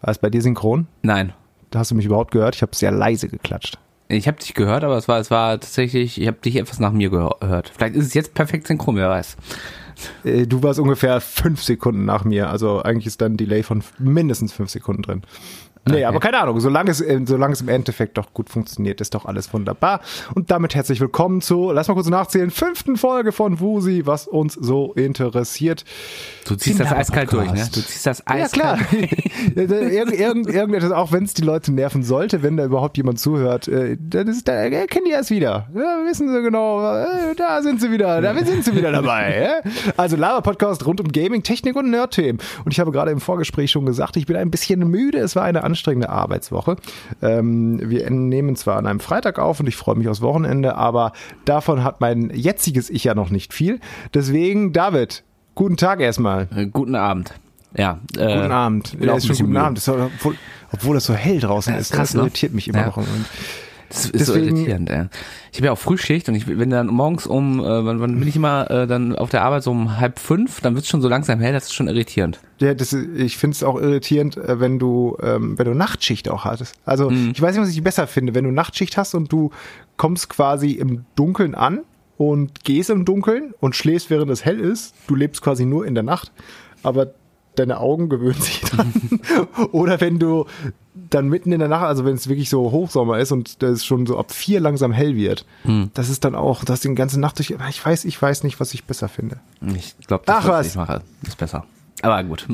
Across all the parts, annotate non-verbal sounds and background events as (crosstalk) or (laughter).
War es bei dir synchron? Nein. Hast du mich überhaupt gehört? Ich habe sehr leise geklatscht. Ich habe dich gehört, aber es war, es war tatsächlich, ich habe dich etwas nach mir gehört. Vielleicht ist es jetzt perfekt synchron, wer weiß. Äh, Du warst ungefähr fünf Sekunden nach mir. Also eigentlich ist da ein Delay von mindestens fünf Sekunden drin. Nee, Okay. aber keine Ahnung. Solange es, äh, solange es im Endeffekt doch gut funktioniert, ist doch alles wunderbar. Und damit herzlich willkommen zu, lass mal kurz nachzählen, fünften Folge von Wusi, was uns so interessiert. Du ziehst das eiskalt durch, ne? Du ziehst das Ja, eiskalt. (laughs) klar. irgend, irgend, irgendetwas, auch wenn es die Leute nerven sollte, wenn da überhaupt jemand zuhört, äh, dann ist, da erkennen die erst wieder. Ja, wissen sie genau, äh, da sind sie wieder, da sind sie wieder dabei. (laughs) Ja? Also Lava-Podcast rund um Gaming, Technik und Nerd-Themen. Und ich habe gerade im Vorgespräch schon gesagt, ich bin ein bisschen müde. Es war eine anstrengende Arbeitswoche. Ähm, wir nehmen zwar an einem Freitag auf und ich freue mich aufs Wochenende, aber davon hat mein jetziges Ich ja noch nicht viel. Deswegen, David, guten Tag erstmal. Äh, Guten Abend. Ja. Äh, Guten Abend. Ja, ist schon guten müde. Abend. Das ist, obwohl, obwohl es so hell draußen Ja, ist. ist krass, das ne? irritiert mich immer Ja. noch. Das ist so Deswegen- irritierend, ey. Ich habe ja auch Frühschicht und ich bin dann morgens um, äh, wann, wann bin ich immer äh, dann auf der Arbeit so um halb fünf, dann wird's schon so langsam hell, das ist schon irritierend. Ja, das, ist- ich finde es auch irritierend, äh, wenn du, ähm, wenn du Nachtschicht auch hattest. Also Mhm. ich weiß nicht, was ich besser finde, wenn du Nachtschicht hast und du kommst quasi im Dunkeln an und gehst im Dunkeln und schläfst, während es hell ist. Du lebst quasi nur in der Nacht, aber deine Augen gewöhnen sich (laughs) dran. Oder wenn du dann mitten in der Nacht, also wenn es wirklich so Hochsommer ist und das schon so ab vier langsam hell wird, Hm. das ist dann auch, das die ganze Nacht durch. Ich weiß, ich weiß nicht, was ich besser finde. Ich glaube, das, Ach, was. ich mache, ist besser. Aber gut.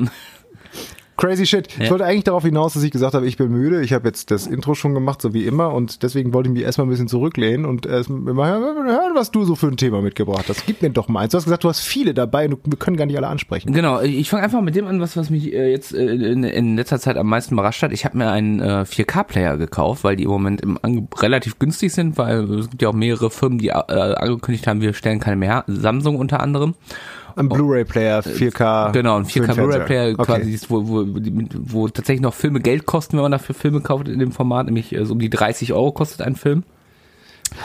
Crazy shit. Ich Ja. wollte eigentlich darauf hinaus, dass ich gesagt habe, ich bin müde. Ich habe jetzt das Intro schon gemacht, so wie immer. Und deswegen wollte ich mich erstmal ein bisschen zurücklehnen und erst mal hören, was du so für ein Thema mitgebracht hast. Gib mir doch mal eins. Du hast gesagt, du hast viele dabei und wir können gar nicht alle ansprechen. Genau, ich fange einfach mit dem an, was, was mich äh, jetzt äh, in, in letzter Zeit am meisten überrascht hat. Ich habe mir einen äh, 4K-Player gekauft, weil die im Moment im Ange relativ günstig sind, weil es gibt ja auch mehrere Firmen, die äh, angekündigt haben, wir stellen keine mehr. Samsung unter anderem. Ein Blu-ray-Player, 4K. Genau, ein für den 4K Fernseher. Blu-ray-Player Okay. quasi, wo, wo, wo tatsächlich noch Filme Geld kosten, wenn man dafür Filme kauft in dem Format, nämlich äh, so um die 30 Euro kostet ein Film.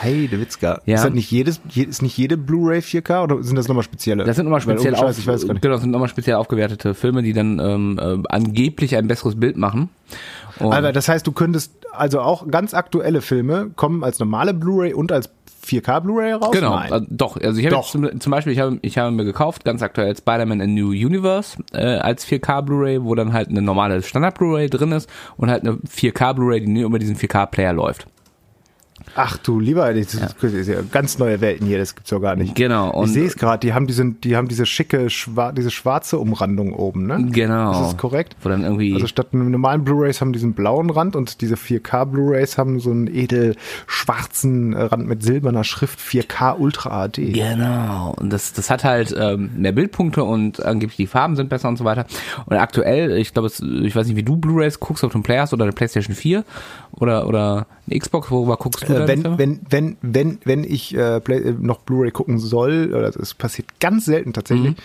Hey, der Witzka. Ja. Ist, das nicht jedes, je- ist nicht jede Bluray 4K oder sind das nochmal spezielle? Das sind nochmal speziell, auf, ich weiß gar nicht. genau, das sind nochmal speziell aufgewertete Filme, die dann ähm, äh, angeblich ein besseres Bild machen. Und Aber das heißt, du könntest also auch ganz aktuelle Filme kommen als normale Blu-ray und als 4K Blu-ray raus? Genau, Nein. äh, doch. Also ich habe zum, zum Beispiel, ich habe ich habe mir gekauft, ganz aktuell Spider-Man A New Universe äh, als 4K Blu-ray, wo dann halt eine normale Standard Blu-ray drin ist und halt eine 4K Blu-ray, die nur über diesen 4K Player läuft. Ach du lieber, das ist, ja ganz neue Welten hier, das gibt's ja gar nicht. Genau. ich Und sehe es gerade, die haben diese, die haben diese schicke, schwa diese schwarze Umrandung oben, ne? genau. Das ist korrekt. Wo dann irgendwie Also statt einem normalen Blu-rays haben diesen blauen Rand und diese 4K Blu-rays haben so einen edel schwarzen Rand mit silberner Schrift 4K Ultra HD. Genau. Und das, das hat halt ähm, mehr Bildpunkte und angeblich die Farben sind besser und so weiter. Und aktuell, ich glaube, ich weiß nicht, wie du Blu-rays guckst, ob du einen Player hast oder eine PlayStation 4 oder oder Xbox, worüber guckst du Äh, wenn, wenn, wenn, wenn, wenn ich äh, Play, äh, noch Blu-ray gucken soll, oder das passiert ganz selten tatsächlich,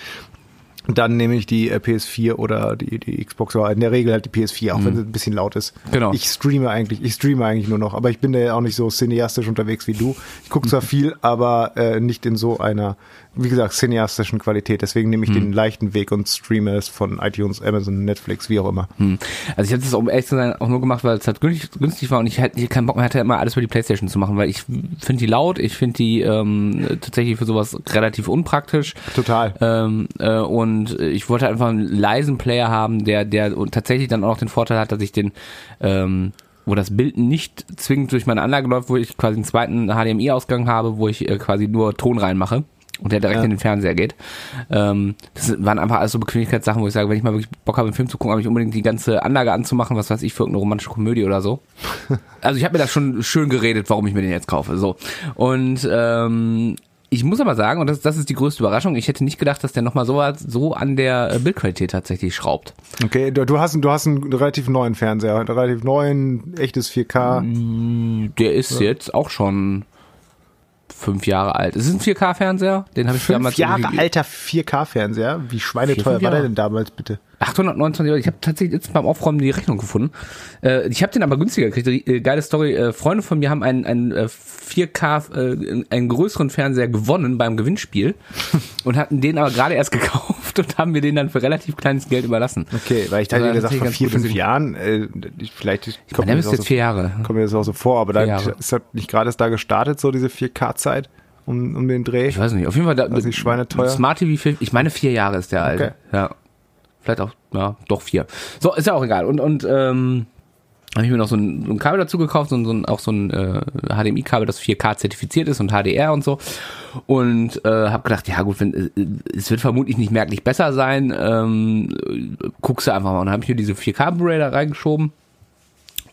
dann nehme ich die äh, PS4 oder die, die Xbox, aber in der Regel halt die PS4, auch wenn sie ein bisschen laut ist. Genau. Ich streame eigentlich, ich streame eigentlich nur noch, aber ich bin da ja auch nicht so cineastisch unterwegs wie du. Ich gucke zwar (laughs) viel, aber äh, nicht in so einer, wie gesagt, cineastischen Qualität. Deswegen nehme ich den leichten Weg und streame es von iTunes, Amazon, Netflix, wie auch immer. Hm. Also ich habe das, um ehrlich zu sein, auch nur gemacht, weil es halt günstig, günstig war und ich halt hier keinen Bock mehr hatte, immer alles über die Playstation zu machen, weil ich finde die laut, ich finde die ähm, tatsächlich für sowas relativ unpraktisch. Total. Ähm, äh, und ich wollte einfach einen leisen Player haben, der, der und tatsächlich dann auch noch den Vorteil hat, dass ich den ähm, wo das Bild nicht zwingend durch meine Anlage läuft, wo ich quasi einen zweiten HDMI-Ausgang habe, wo ich äh, quasi nur Ton reinmache und der direkt Ja. in den Fernseher geht. Ähm, das waren einfach alles so Bequemlichkeitssachen, wo ich sage, wenn ich mal wirklich Bock habe, einen Film zu gucken, habe ich unbedingt die ganze Anlage anzumachen, was weiß ich, für irgendeine romantische Komödie oder so. (laughs) Also ich habe mir das schon schön geredet, warum ich mir den jetzt kaufe. So. Und ähm, ich muss aber sagen, und das, das ist die größte Überraschung, ich hätte nicht gedacht, dass der nochmal so, so an der äh, Bildqualität tatsächlich schraubt. Okay, du, du hast, einen- du hast einen relativ neuen Fernseher, einen relativ neuen, echtes 4K. Der ist jetzt auch schon fünf Jahre alt. Es ist ein 4K-Fernseher, den habe ich damals Fünf Jahre alter 4K-Fernseher. Wie schweineteuer fünf war der denn damals, bitte? 829 Euro. Ich habe tatsächlich jetzt beim Aufräumen die Rechnung gefunden. Äh, ich habe den aber günstiger gekriegt. Äh, geile Story. Äh, Freunde von mir haben einen, einen äh, 4K, äh, einen größeren Fernseher gewonnen beim Gewinnspiel (laughs) und hatten den aber gerade erst gekauft. und haben mir den dann für relativ kleines Geld überlassen. Okay, weil ich war ja gesagt, vor vier, fünf Jahren, äh, vielleicht Ich kommt meine, mir das jetzt so, vier Jahre. kommt mir das auch so vor, aber da ist halt nicht gerade erst da gestartet, so diese 4K-Zeit um, um den Dreh. Ich weiß nicht, auf jeden Fall. Da, Weiß nicht, schweineteuer. Smart TV, vier- ich meine vier Jahre ist der alte. Okay. Ja. Vielleicht auch, ja, doch vier. So, ist ja auch egal. Und, und ähm, habe ich mir noch so ein, so ein Kabel dazu gekauft, so so ein, auch so ein äh, HDMI-Kabel, das 4K zertifiziert ist und HDR und so. Und äh, habe gedacht, ja gut, wenn, äh, es wird vermutlich nicht merklich besser sein, ähm, äh, guckst du einfach mal. Und dann habe ich mir diese 4K Blu-ray da reingeschoben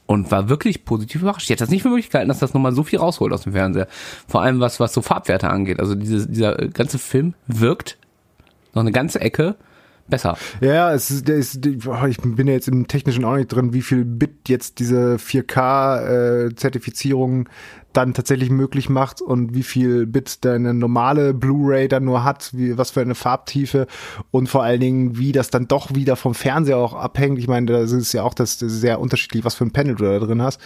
und war wirklich positiv überrascht. Ich hätte das nicht für möglich gehalten, dass das nochmal so viel rausholt aus dem Fernseher. Vor allem was, was so Farbwerte angeht. Also diese, dieser ganze Film wirkt noch eine ganze Ecke besser. Ja, es ist, ist, ich bin ja jetzt im Technischen auch nicht drin, wie viel Bit jetzt diese 4K-Zertifizierung dann tatsächlich möglich macht und wie viel Bit deine normale Blu-ray dann nur hat, wie, was für eine Farbtiefe und vor allen Dingen, wie das dann doch wieder vom Fernseher auch abhängt. Ich meine, das ist ja auch das, sehr unterschiedlich, was für ein Panel du da drin hast.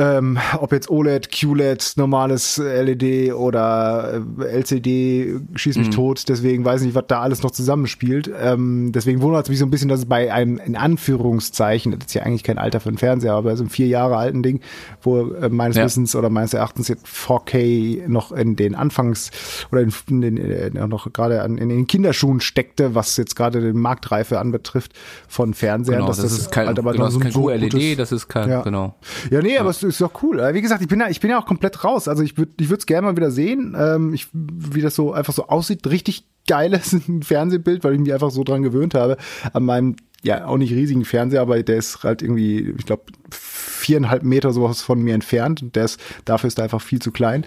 Ähm, ob jetzt OLED, QLED, normales LED oder äh, LCD, schieß mich tot, deswegen weiß ich nicht, was da alles noch zusammenspielt. Ähm, deswegen wundert es mich so ein bisschen, dass es bei einem, in Anführungszeichen, das ist ja eigentlich kein Alter für einen Fernseher, aber so einem vier Jahre alten Ding, wo äh, meines Ja. Wissens oder meines Erachtens jetzt 4K noch in den Anfangs- oder in, in den, äh, noch gerade an- in den Kinderschuhen steckte, was jetzt gerade den Marktreife anbetrifft von Fernsehern. Genau, dass das, ist kein, halt aber genau, das ist kein so QLED, gutes- das ist kein, Ja. genau. ja, nee, aber es ist doch cool. Wie gesagt, ich bin ja, ich bin ja auch komplett raus. Also ich würde, ich würde es gerne mal wieder sehen, ähm, ich, wie das so einfach so aussieht. Richtig geiles (laughs) Fernsehbild, weil ich mich einfach so dran gewöhnt habe. An meinem, ja, auch nicht riesigen Fernseher, aber der ist halt irgendwie, ich glaube, viereinhalb Meter sowas von mir entfernt. Und der ist, dafür ist er einfach viel zu klein.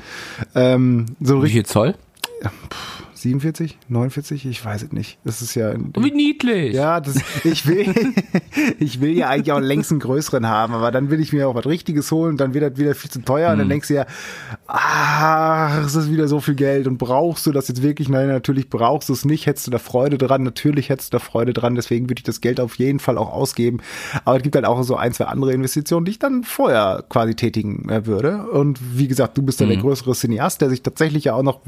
Ähm, so Wie richtig viel Zoll? 47, 49, ich weiß es nicht. Das ist ja Wie niedlich. ja, das, ich will, (laughs) ich will ja eigentlich auch längst einen größeren haben, aber dann will ich mir auch was Richtiges holen, dann wird das wieder viel zu teuer und Hm. dann denkst du ja, ach, es ist wieder so viel Geld und brauchst du das jetzt wirklich? Nein, natürlich brauchst du es nicht, hättest du da Freude dran, natürlich hättest du da Freude dran, deswegen würde ich das Geld auf jeden Fall auch ausgeben, aber es gibt halt auch so ein, zwei andere Investitionen, die ich dann vorher quasi tätigen äh, würde und wie gesagt, du bist dann Mhm. der größere Cineast, der sich tatsächlich ja auch noch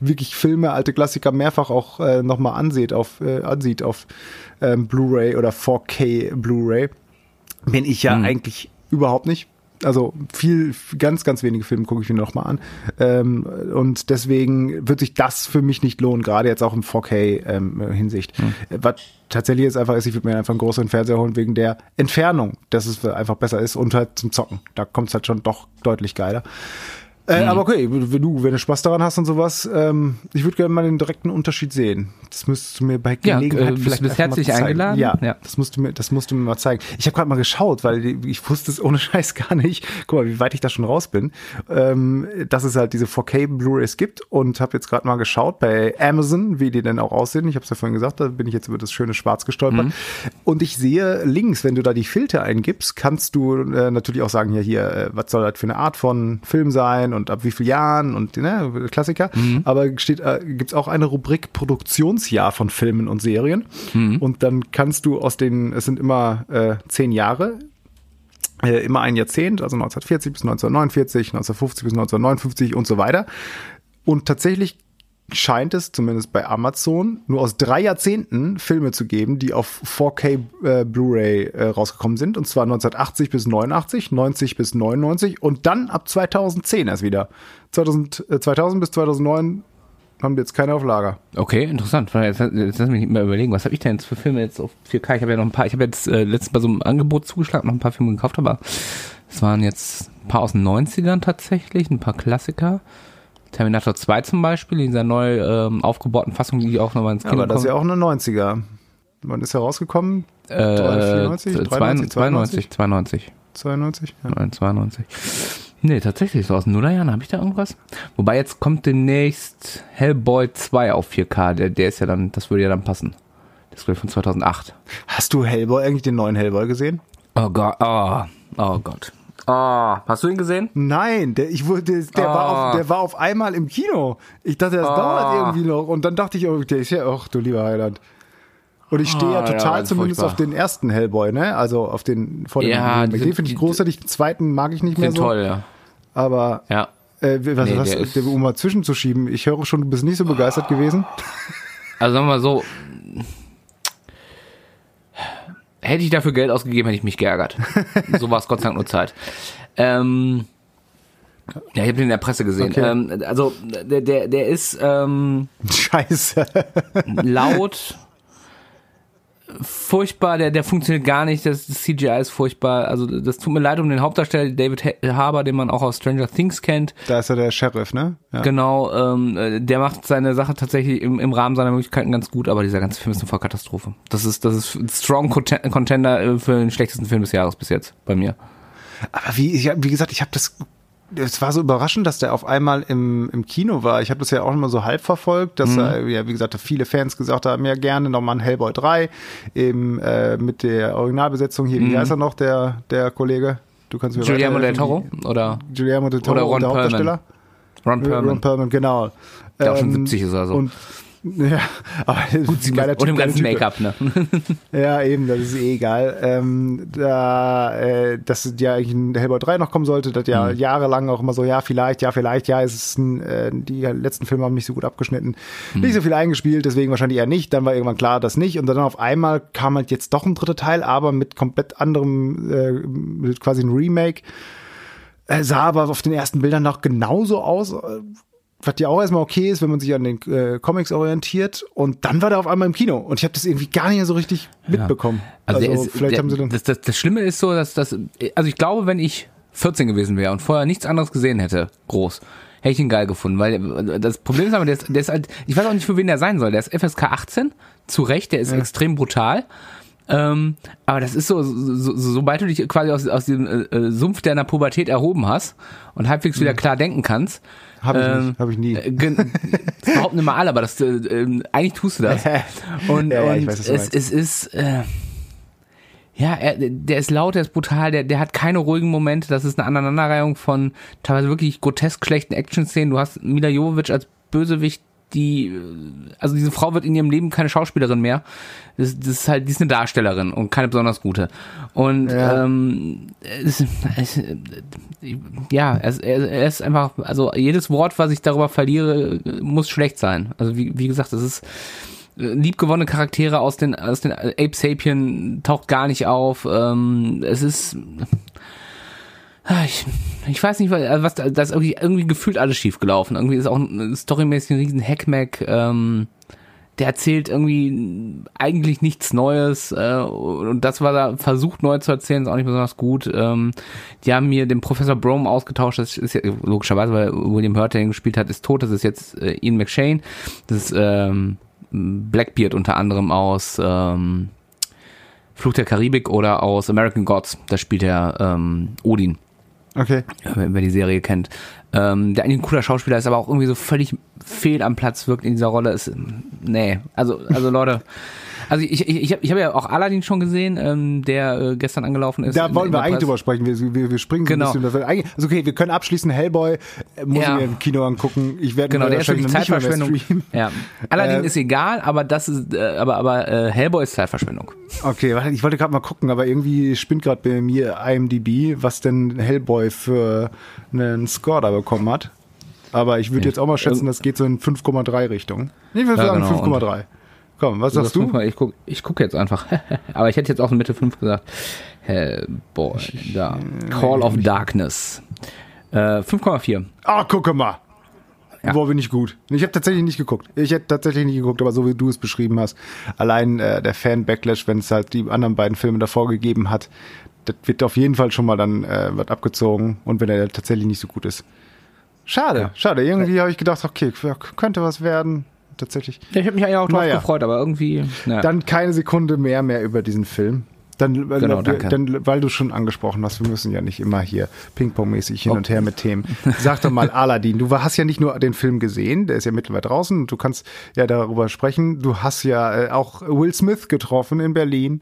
wirklich Filme, alte Klassiker mehrfach auch äh, nochmal ansieht auf, äh, ansieht auf ähm, Blu-ray oder 4K Blu-ray, bin ich ja eigentlich überhaupt nicht. Also viel, ganz, ganz wenige Filme gucke ich mir noch mal an. Ähm, und deswegen wird sich das für mich nicht lohnen, gerade jetzt auch im 4K-Hinsicht. Was tatsächlich jetzt einfach ist, ich würde mir einfach einen größeren Fernseher holen wegen der Entfernung, dass es einfach besser ist und halt zum Zocken. Da kommt es halt schon doch deutlich geiler. Äh, Aber okay, wenn du, wenn du Spaß daran hast und sowas, ähm, ich würde gerne mal den direkten Unterschied sehen. Das müsstest du mir bei Ja, Gelegenheit äh, bist- vielleicht bist herzlich eingeladen. Ja, Ja. Das, musst du mir, das musst du mir mal zeigen. Ich habe gerade mal geschaut, weil ich wusste es ohne (laughs) Scheiß gar nicht. Guck mal, wie weit ich da schon raus bin. Ähm, dass es halt diese 4K Blu-rays gibt und habe jetzt gerade mal geschaut bei Amazon, wie die denn auch aussehen. Ich habe es ja vorhin gesagt, da bin ich jetzt über das schöne Schwarz gestolpert. Und ich sehe links, wenn du da die Filter eingibst, kannst du äh, natürlich auch sagen, ja hier, äh, was soll das für eine Art von Film sein und ab wie vielen Jahren und ne, Klassiker. Aber steht, äh, gibt's auch eine Rubrik Produktionsjahr von Filmen und Serien. Und dann kannst du aus den, es sind immer äh, zehn Jahre, äh, immer ein Jahrzehnt, also 1940 bis 1949, 1950 bis 1959 und so weiter. Und tatsächlich scheint es, zumindest bei Amazon, nur aus drei Jahrzehnten Filme zu geben, die auf 4K äh, Blu-ray äh, rausgekommen sind. Und zwar 1980 bis 89, 90 bis 99 und dann ab 2010 erst wieder. 2000, äh, 2000 bis 2009 haben wir jetzt keine auf Lager. Okay, interessant. Jetzt, jetzt lass mich mal überlegen, was habe ich denn jetzt für Filme jetzt auf 4K? Ich habe ja noch ein paar, ich habe jetzt äh, letztens bei so einem Angebot zugeschlagen, noch ein paar Filme gekauft, aber es waren jetzt ein paar aus den 90ern tatsächlich, ein paar Klassiker. Terminator 2 zum Beispiel, in dieser neu ähm, aufgebohrten Fassung, die auch nochmal ins Kino Aber das ist ja auch eine 90er. Wann ist er rausgekommen? Äh, 94, 92, 92, 92. 92? Ja. Nein, 92. Nee, tatsächlich, so aus den Nullerjahren habe ich da irgendwas. Wobei jetzt kommt demnächst Hellboy 2 auf 4K, der, der ist ja dann, das würde ja dann passen. Das ist von 2008. Hast du Hellboy, eigentlich den neuen Hellboy gesehen? Oh Gott, oh, oh Gott. Oh, hast du ihn gesehen? Nein, der, ich wurde, der, der, war Ah. auf, der war auf einmal im Kino. Ich dachte, das Ah. dauert irgendwie noch. Und dann dachte ich, oh, der ist ja, ach du lieber Heiland. Und ich stehe ja Ah, ja, total ganz zumindest furchtbar. auf den ersten Hellboy, ne? Also auf den vor dem Ja, Den finde ich großartig. Den zweiten mag ich nicht mehr so. toll, ja. Aber Ja. äh, was, Nee, was der ist- der, um mal zwischenzuschieben, ich höre schon, du bist nicht so begeistert gewesen. Also sagen wir mal so, hätte ich dafür Geld ausgegeben, hätte ich mich geärgert. (laughs) so war es Gott sei Dank nur Zeit. Ähm, ja, ich habe den in der Presse gesehen. Okay. Ähm, also der, der, der ist ähm, (laughs) Scheiße. laut, furchtbar, der, der funktioniert gar nicht, das, das CGI ist furchtbar. Also das tut mir leid um den Hauptdarsteller David Ha- Harbour, den man auch aus Stranger Things kennt. Da ist ja der Sheriff, ne? Ja. Genau, ähm, äh, der macht seine Sache tatsächlich im, im Rahmen seiner Möglichkeiten ganz gut, aber dieser ganze Film ist eine Vollkatastrophe. Das ist, das ist ein strong Conten- Contender äh, für den schlechtesten Film des Jahres bis jetzt bei mir. Aber wie, ich, wie gesagt, ich habe das. Es war so überraschend, dass der auf einmal im, im Kino war. Ich habe das ja auch immer so halb verfolgt, dass äh, ja, wie gesagt, viele Fans gesagt haben, ja gerne nochmal ein Hellboy 3, eben äh, mit der Originalbesetzung hier, wie heißt er noch, der, der Kollege? Du kannst mir Guillermo del. Toro oder Guillermo del Toro, Oder Ron der Perlman. Hauptdarsteller. Ron Perlman. Ron Perlman, genau. Der auch schon Ähm, 70 ist oder so. Und, ja, aber Gut, geiler Und im ganzen. Make-up, ne? (laughs) Ja, eben, das ist eh egal. Ähm, da, äh, dass ja eigentlich ein Hellboy 3 noch kommen sollte, das ja jahrelang auch immer so, ja, vielleicht, ja, vielleicht, ja, es ist ein, äh, die letzten Filme haben nicht so gut abgeschnitten, nicht so viel eingespielt, deswegen wahrscheinlich eher nicht. Dann war irgendwann klar, dass nicht. Und dann auf einmal kam halt jetzt doch ein dritter Teil, aber mit komplett anderem, äh, mit quasi ein Remake. Äh, sah aber auf den ersten Bildern noch genauso aus. Äh, was ja auch erstmal okay ist, wenn man sich an den äh, Comics orientiert. Und dann war der auf einmal im Kino. Und ich habe das irgendwie gar nicht mehr so richtig mitbekommen. Also, der ist, vielleicht der, haben sie dann. das, das, das Schlimme ist so, dass das, also ich glaube, wenn ich 14 gewesen wäre und vorher nichts anderes gesehen hätte, groß, hätte ich ihn geil gefunden, weil das Problem ist aber, der ist, der ist halt, ich weiß auch nicht, für wen der sein soll. Der ist FSK 18, zu Recht, der ist extrem brutal. Ähm, aber das ist so, so, so, sobald du dich quasi aus, aus dem äh, äh, Sumpf deiner Pubertät erhoben hast und halbwegs wieder klar denken kannst, Habe ich ähm, nicht. Habe ich nie. äh, das (laughs) behaupten immer alle, aber das, äh, ähm, eigentlich tust du das. (laughs) Und, Ja, ja, und weiß, was du es, es ist, äh, ja, er, der ist laut, der ist brutal, der, der hat keine ruhigen Momente. Das ist eine Aneinanderreihung von teilweise wirklich grotesk schlechten Action-Szenen. Du hast Mila Jovovich als Bösewicht, die, also diese Frau wird in ihrem Leben keine Schauspielerin mehr. Das, das ist halt, die ist eine Darstellerin und keine besonders gute. Und Ja. ähm, es, es, ja, es, er, er ist einfach, also jedes Wort, was ich darüber verliere, muss schlecht sein. Also wie, wie gesagt, das ist liebgewonnene Charaktere aus den aus den Ape Sapien taucht gar nicht auf. Ähm, es ist ich, ich weiß nicht, was, was da ist irgendwie, irgendwie gefühlt alles schief gelaufen. Irgendwie ist auch storymäßig ein riesen Hackmack. Ähm, der erzählt irgendwie eigentlich nichts Neues äh, und das, was er versucht neu zu erzählen, ist auch nicht besonders gut. Ähm, die haben mir den Professor Brome ausgetauscht, das ist ja logischerweise, weil William Hurt, der ihn gespielt hat, ist tot, das ist jetzt äh, Ian McShane, das ist ähm, Blackbeard unter anderem aus ähm, Fluch der Karibik oder aus American Gods, da spielt er ähm, Odin Okay. wer die Serie kennt. Ähm, der eigentlich ein cooler Schauspieler ist, aber auch irgendwie so völlig fehl am Platz wirkt in dieser Rolle. Ist, nee, also, also Leute. Also ich, ich, ich habe ich hab ja auch Aladdin schon gesehen, ähm, der äh, gestern angelaufen ist. Da in- wollen in wir eigentlich drüber sprechen. Wir, wir, wir springen so Genau. ein bisschen. Also okay, wir können abschließen. Hellboy äh, muss Ja. ich mir im Kino angucken. Ich werde Genau, mir der ist wirklich Zeitverschwendung. streamen. (laughs) Ja. Aladdin Äh, ist egal, aber das ist, äh, aber, aber äh, Hellboy ist Zeitverschwendung. Okay, warte, ich wollte gerade mal gucken, aber irgendwie spinnt gerade bei mir IMDb, was denn Hellboy für einen Score da bekommen hat. Aber ich würde jetzt auch mal schätzen, das geht so in 5,3 Richtung. Ich würde Ja, sagen genau. 5,3. Komm, was sagst du? fünfmal- Ich guck, ich guck jetzt einfach. (laughs) aber ich hätte jetzt auch in Mitte 5 gesagt. Hellboy, da. Call of Darkness. Äh, 5,4. Ah, gucke mal. Ja. Boah, bin ich gut. Ich habe tatsächlich nicht geguckt. Ich hätte tatsächlich nicht geguckt, aber so wie du es beschrieben hast, allein äh, der Fan-Backlash, wenn es halt die anderen beiden Filme davor gegeben hat, das wird auf jeden Fall schon mal dann äh, was abgezogen und wenn er tatsächlich nicht so gut ist. Schade, Ja. schade. Irgendwie habe ich gedacht, okay, könnte was werden. Tatsächlich. Ja, ich habe mich eigentlich auch drauf Naja. gefreut, aber irgendwie. Naja. Dann keine Sekunde mehr mehr über diesen Film. Dann, äh, Genau, danke. dann, weil du schon angesprochen hast, wir müssen ja nicht immer hier Ping-Pong-mäßig hin Oh. und her mit Themen. Sag doch mal, (laughs) Aladdin, du hast ja nicht nur den Film gesehen, der ist ja mittlerweile draußen, und du kannst ja darüber sprechen. Du hast ja äh, auch Will Smith getroffen in Berlin.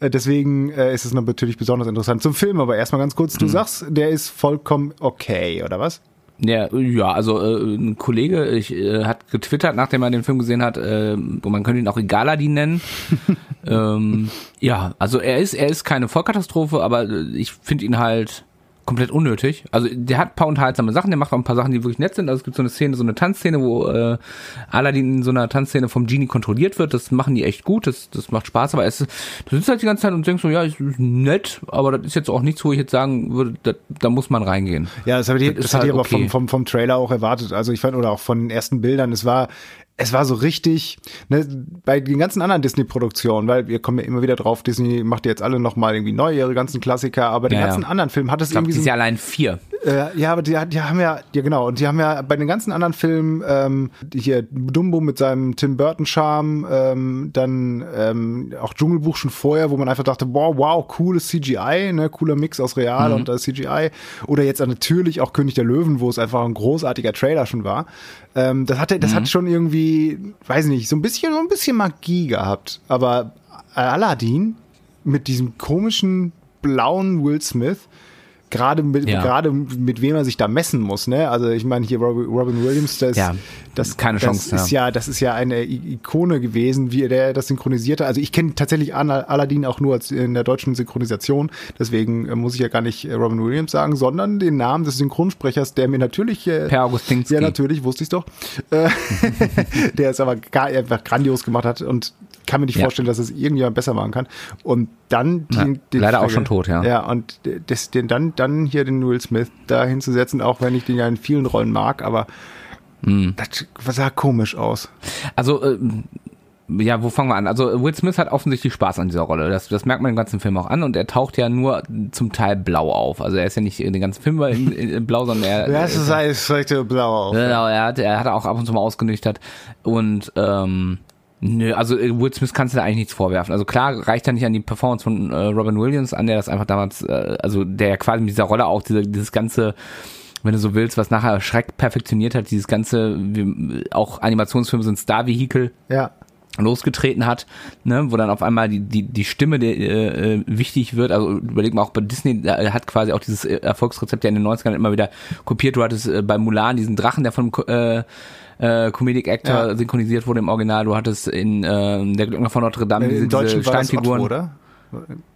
Äh, deswegen äh, ist es natürlich besonders interessant zum Film. Aber erstmal ganz kurz, du Mhm. sagst, der ist vollkommen okay, oder was? Ja, ja, also äh, ein Kollege ich, äh, hat getwittert, nachdem er den Film gesehen hat, äh, man könnte ihn auch Egaladin nennen. (laughs) ähm, ja, also er ist, er ist keine Vollkatastrophe, aber äh, ich finde ihn halt komplett unnötig. Also der hat ein paar unterhaltsame Sachen, der macht auch ein paar Sachen, die wirklich nett sind. Also es gibt so eine Szene, so eine Tanzszene, wo äh, Aladdin in so einer Tanzszene vom Genie kontrolliert wird. Das machen die echt gut, das, das macht Spaß, aber es, du sitzt halt die ganze Zeit und denkst so, ja, ist nett, aber das ist jetzt auch nichts, wo ich jetzt sagen würde, da, da muss man reingehen. Ja, das, habe ich, Das das, hatte ich halt aber okay. vom, vom, vom Trailer auch erwartet. Also ich fand, oder auch von den ersten Bildern, es war, es war so richtig, ne, bei den ganzen anderen Disney-Produktionen, weil wir kommen ja immer wieder drauf, Disney macht jetzt alle nochmal irgendwie neu, ihre ganzen Klassiker, aber die Ja, ja. ganzen anderen Filme hat es Ich glaube, irgendwie die so ist ja allein vier. Äh, ja, aber die, die haben ja, ja genau, und die haben ja bei den ganzen anderen Filmen, ähm, hier Dumbo mit seinem Tim Burton Charme, ähm, dann ähm, auch Dschungelbuch schon vorher, wo man einfach dachte, wow, wow, cooles CGI, ne, cooler Mix aus Real und äh, CGI. Oder jetzt natürlich auch König der Löwen, wo es einfach ein großartiger Trailer schon war. Ähm, das hatte, das hat schon irgendwie, weiß ich nicht, so ein bisschen, so ein bisschen Magie gehabt. Aber Aladdin mit diesem komischen blauen Will Smith, gerade mit, Ja. gerade mit wem er sich da messen muss, ne? Also ich meine hier Robin, Williams, das, Ja, das keine das Chance, ist ja. das ist ja eine Ikone gewesen, wie der das synchronisierte. Also ich kenne tatsächlich Aladdin auch nur als in der deutschen Synchronisation, deswegen äh, muss ich ja gar nicht äh, Robin Williams sagen, sondern den Namen des Synchronsprechers, der mir natürlich äh, Per Augustinski. ja, natürlich, wusste ich doch. Äh, (laughs) der es aber gar, einfach grandios gemacht hat und kann mir nicht Ja. vorstellen, dass es irgendjemand besser machen kann. Und dann Ja, den, den leider auch schon tot, ja. Ja, und das, den, dann, dann hier den Will Smith da hinzusetzen, auch wenn ich den ja in vielen Rollen mag, aber Hm. das sah komisch aus. Also, äh, ja, wo fangen wir an? Also Will Smith hat offensichtlich Spaß an dieser Rolle. Das, das merkt man im ganzen Film auch an und er taucht ja nur zum Teil blau auf. Also er ist ja nicht den ganzen Film in, in, in blau, sondern er, (laughs) Ja, es ist vielleicht blau auf. Genau, er hat, er hat auch ab und zu mal ausgenüchtert. Und ähm, nö, also äh, Will Smith kannst du da eigentlich nichts vorwerfen. Also klar reicht er nicht an die Performance von äh, Robin Williams an, der das einfach damals, äh, also der ja quasi mit dieser Rolle auch diese, dieses ganze wenn du so willst, was nachher Schreck perfektioniert hat, dieses ganze, wie, auch Animationsfilme sind Star-Vehikel, Ja. Losgetreten hat, ne, wo dann auf einmal die, die, die Stimme der, äh, äh, wichtig wird. Also überleg mal auch bei Disney, er hat quasi auch dieses äh, Erfolgsrezept ja in den 90ern immer wieder kopiert. Du hattest äh, bei Mulan diesen Drachen, der vom äh, äh, Comedic Actor Ja. synchronisiert wurde im Original. Du hattest in äh, der Glöckner von Notre Dame diese, Deutschen diese das Steinfiguren. Otto, oder?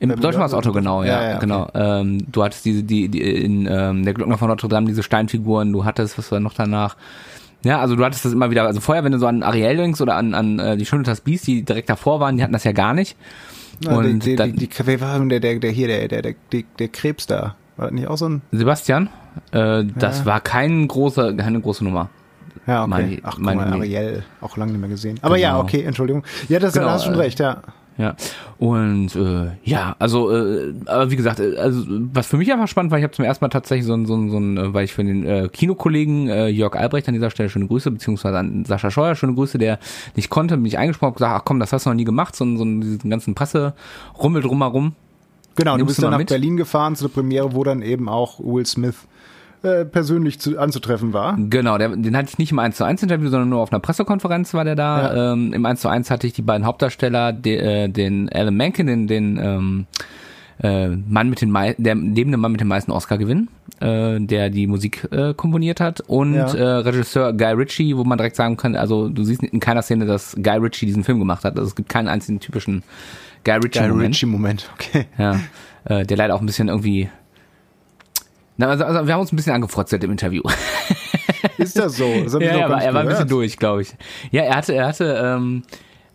Im Deutschen war es Otto, genau, ja, Ja, ja, okay. genau. Ähm, du hattest diese, die, die in ähm, der Glöckner von Notre Dame diese Steinfiguren, du hattest, was war noch danach? Ja, also du hattest das immer wieder, also vorher, wenn du so an Ariel denkst oder an, an äh, die Schöne das Biest, die direkt davor waren, die hatten das ja gar nicht. Ja, Und die, die, dann- die, die, der, der, der hier, der, der, der, der, Krebs da? War das nicht auch so ein? Sebastian, äh, das Ja. war kein großer, keine große Nummer. Ja, okay. Meine- Ach, guck mal, Ariel, auch lange nicht mehr gesehen. Aber ja, Genau. okay, Entschuldigung. Ja, das Genau, hast du schon äh, recht, ja. Ja, und äh, ja, also, äh, aber wie gesagt, äh, also was für mich einfach spannend war, ich habe zum ersten Mal tatsächlich so ein, so ein, so ein äh, weil ich für den äh, Kinokollegen äh, Jörg Albrecht an dieser Stelle schöne Grüße, beziehungsweise an Sascha Scheuer schöne Grüße, der nicht konnte, mich eingesprochen, hab gesagt, ach komm, das hast du noch nie gemacht, so, so diesen ganzen Presserummel drumherum. Genau, du bist dann nach mit? Berlin gefahren zu der Premiere, wo dann eben auch Will Smith äh, persönlich zu, anzutreffen war. Genau, der, den hatte ich nicht im 1 zu 1 Interview, sondern nur auf einer Pressekonferenz war der da. Ja. Ähm, Im 1 zu 1 hatte ich die beiden Hauptdarsteller, de, äh, den Alan Menken, den, den ähm, äh, Mann mit den der lebende Mann mit dem meisten Oscar-Gewinn, äh, der die Musik äh, komponiert hat, und Ja. äh, Regisseur Guy Ritchie, wo man direkt sagen kann, also du siehst in keiner Szene, dass Guy Ritchie diesen Film gemacht hat. Also es gibt keinen einzigen typischen Guy Ritchie-Moment. Moment, okay. Ja, äh, der leider auch ein bisschen irgendwie na, also, also wir haben uns ein bisschen angefrotzelt im Interview. (laughs) Ist das so? Das Ja, ja, aber nicht er war ein bisschen durch, glaube ich. Ja, er hatte, er hatte, ähm,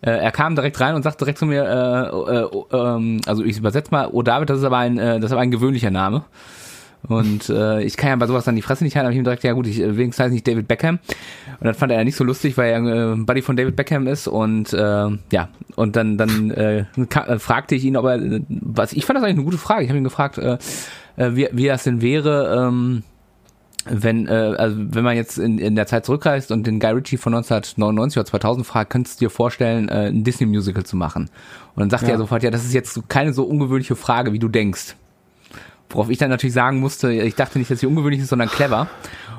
äh, er kam direkt rein und sagte direkt zu mir, äh, äh, ähm, also ich übersetze mal, oh David, das ist aber ein, äh, das ist aber ein gewöhnlicher Name. Und äh, ich kann ja bei sowas dann die Fresse nicht halten, aber ich ihm direkt, ja gut, ich, äh, wenigstens heißt nicht David Beckham. Und das fand er nicht so lustig, weil er äh, ein Buddy von David Beckham ist. Und äh, ja, und dann, dann äh, fragte ich ihn, ob er, was ich fand das eigentlich eine gute Frage. Ich habe ihn gefragt, äh, äh, wie, wie das denn wäre, ähm, wenn, äh, also wenn man jetzt in, in der Zeit zurückreist und den Guy Ritchie von 1999 oder 2000 fragt, könntest du dir vorstellen, äh, ein Disney-Musical zu machen? Und dann sagt Ja. er sofort, ja, das ist jetzt keine so ungewöhnliche Frage, wie du denkst. Worauf ich dann natürlich sagen musste, ich dachte nicht, dass sie ungewöhnlich ist, sondern clever.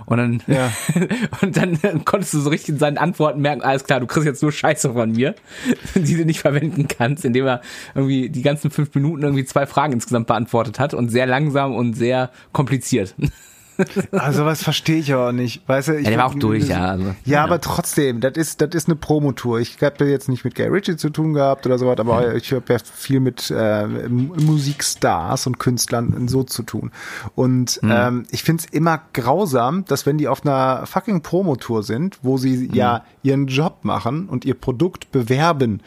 Und dann, Ja. (laughs) und dann konntest du so richtig in seinen Antworten merken, alles klar, du kriegst jetzt nur Scheiße von mir, (laughs) die du nicht verwenden kannst, indem er irgendwie die ganzen fünf Minuten irgendwie zwei Fragen insgesamt beantwortet hat und sehr langsam und sehr kompliziert. Also was verstehe ich aber nicht. Weißt du, ich Ja, der war auch durch, das- ja, also, ja, ja. aber trotzdem, das ist, das ist eine Promotour. Ich habe jetzt nicht mit Gay Ritchie zu tun gehabt oder sowas, aber ich habe ja viel mit äh, Musikstars und Künstlern so zu tun. Und Mhm. ähm, ich find's immer grausam, dass wenn die auf einer fucking Promotour sind, wo sie Mhm. ja ihren Job machen und ihr Produkt bewerben,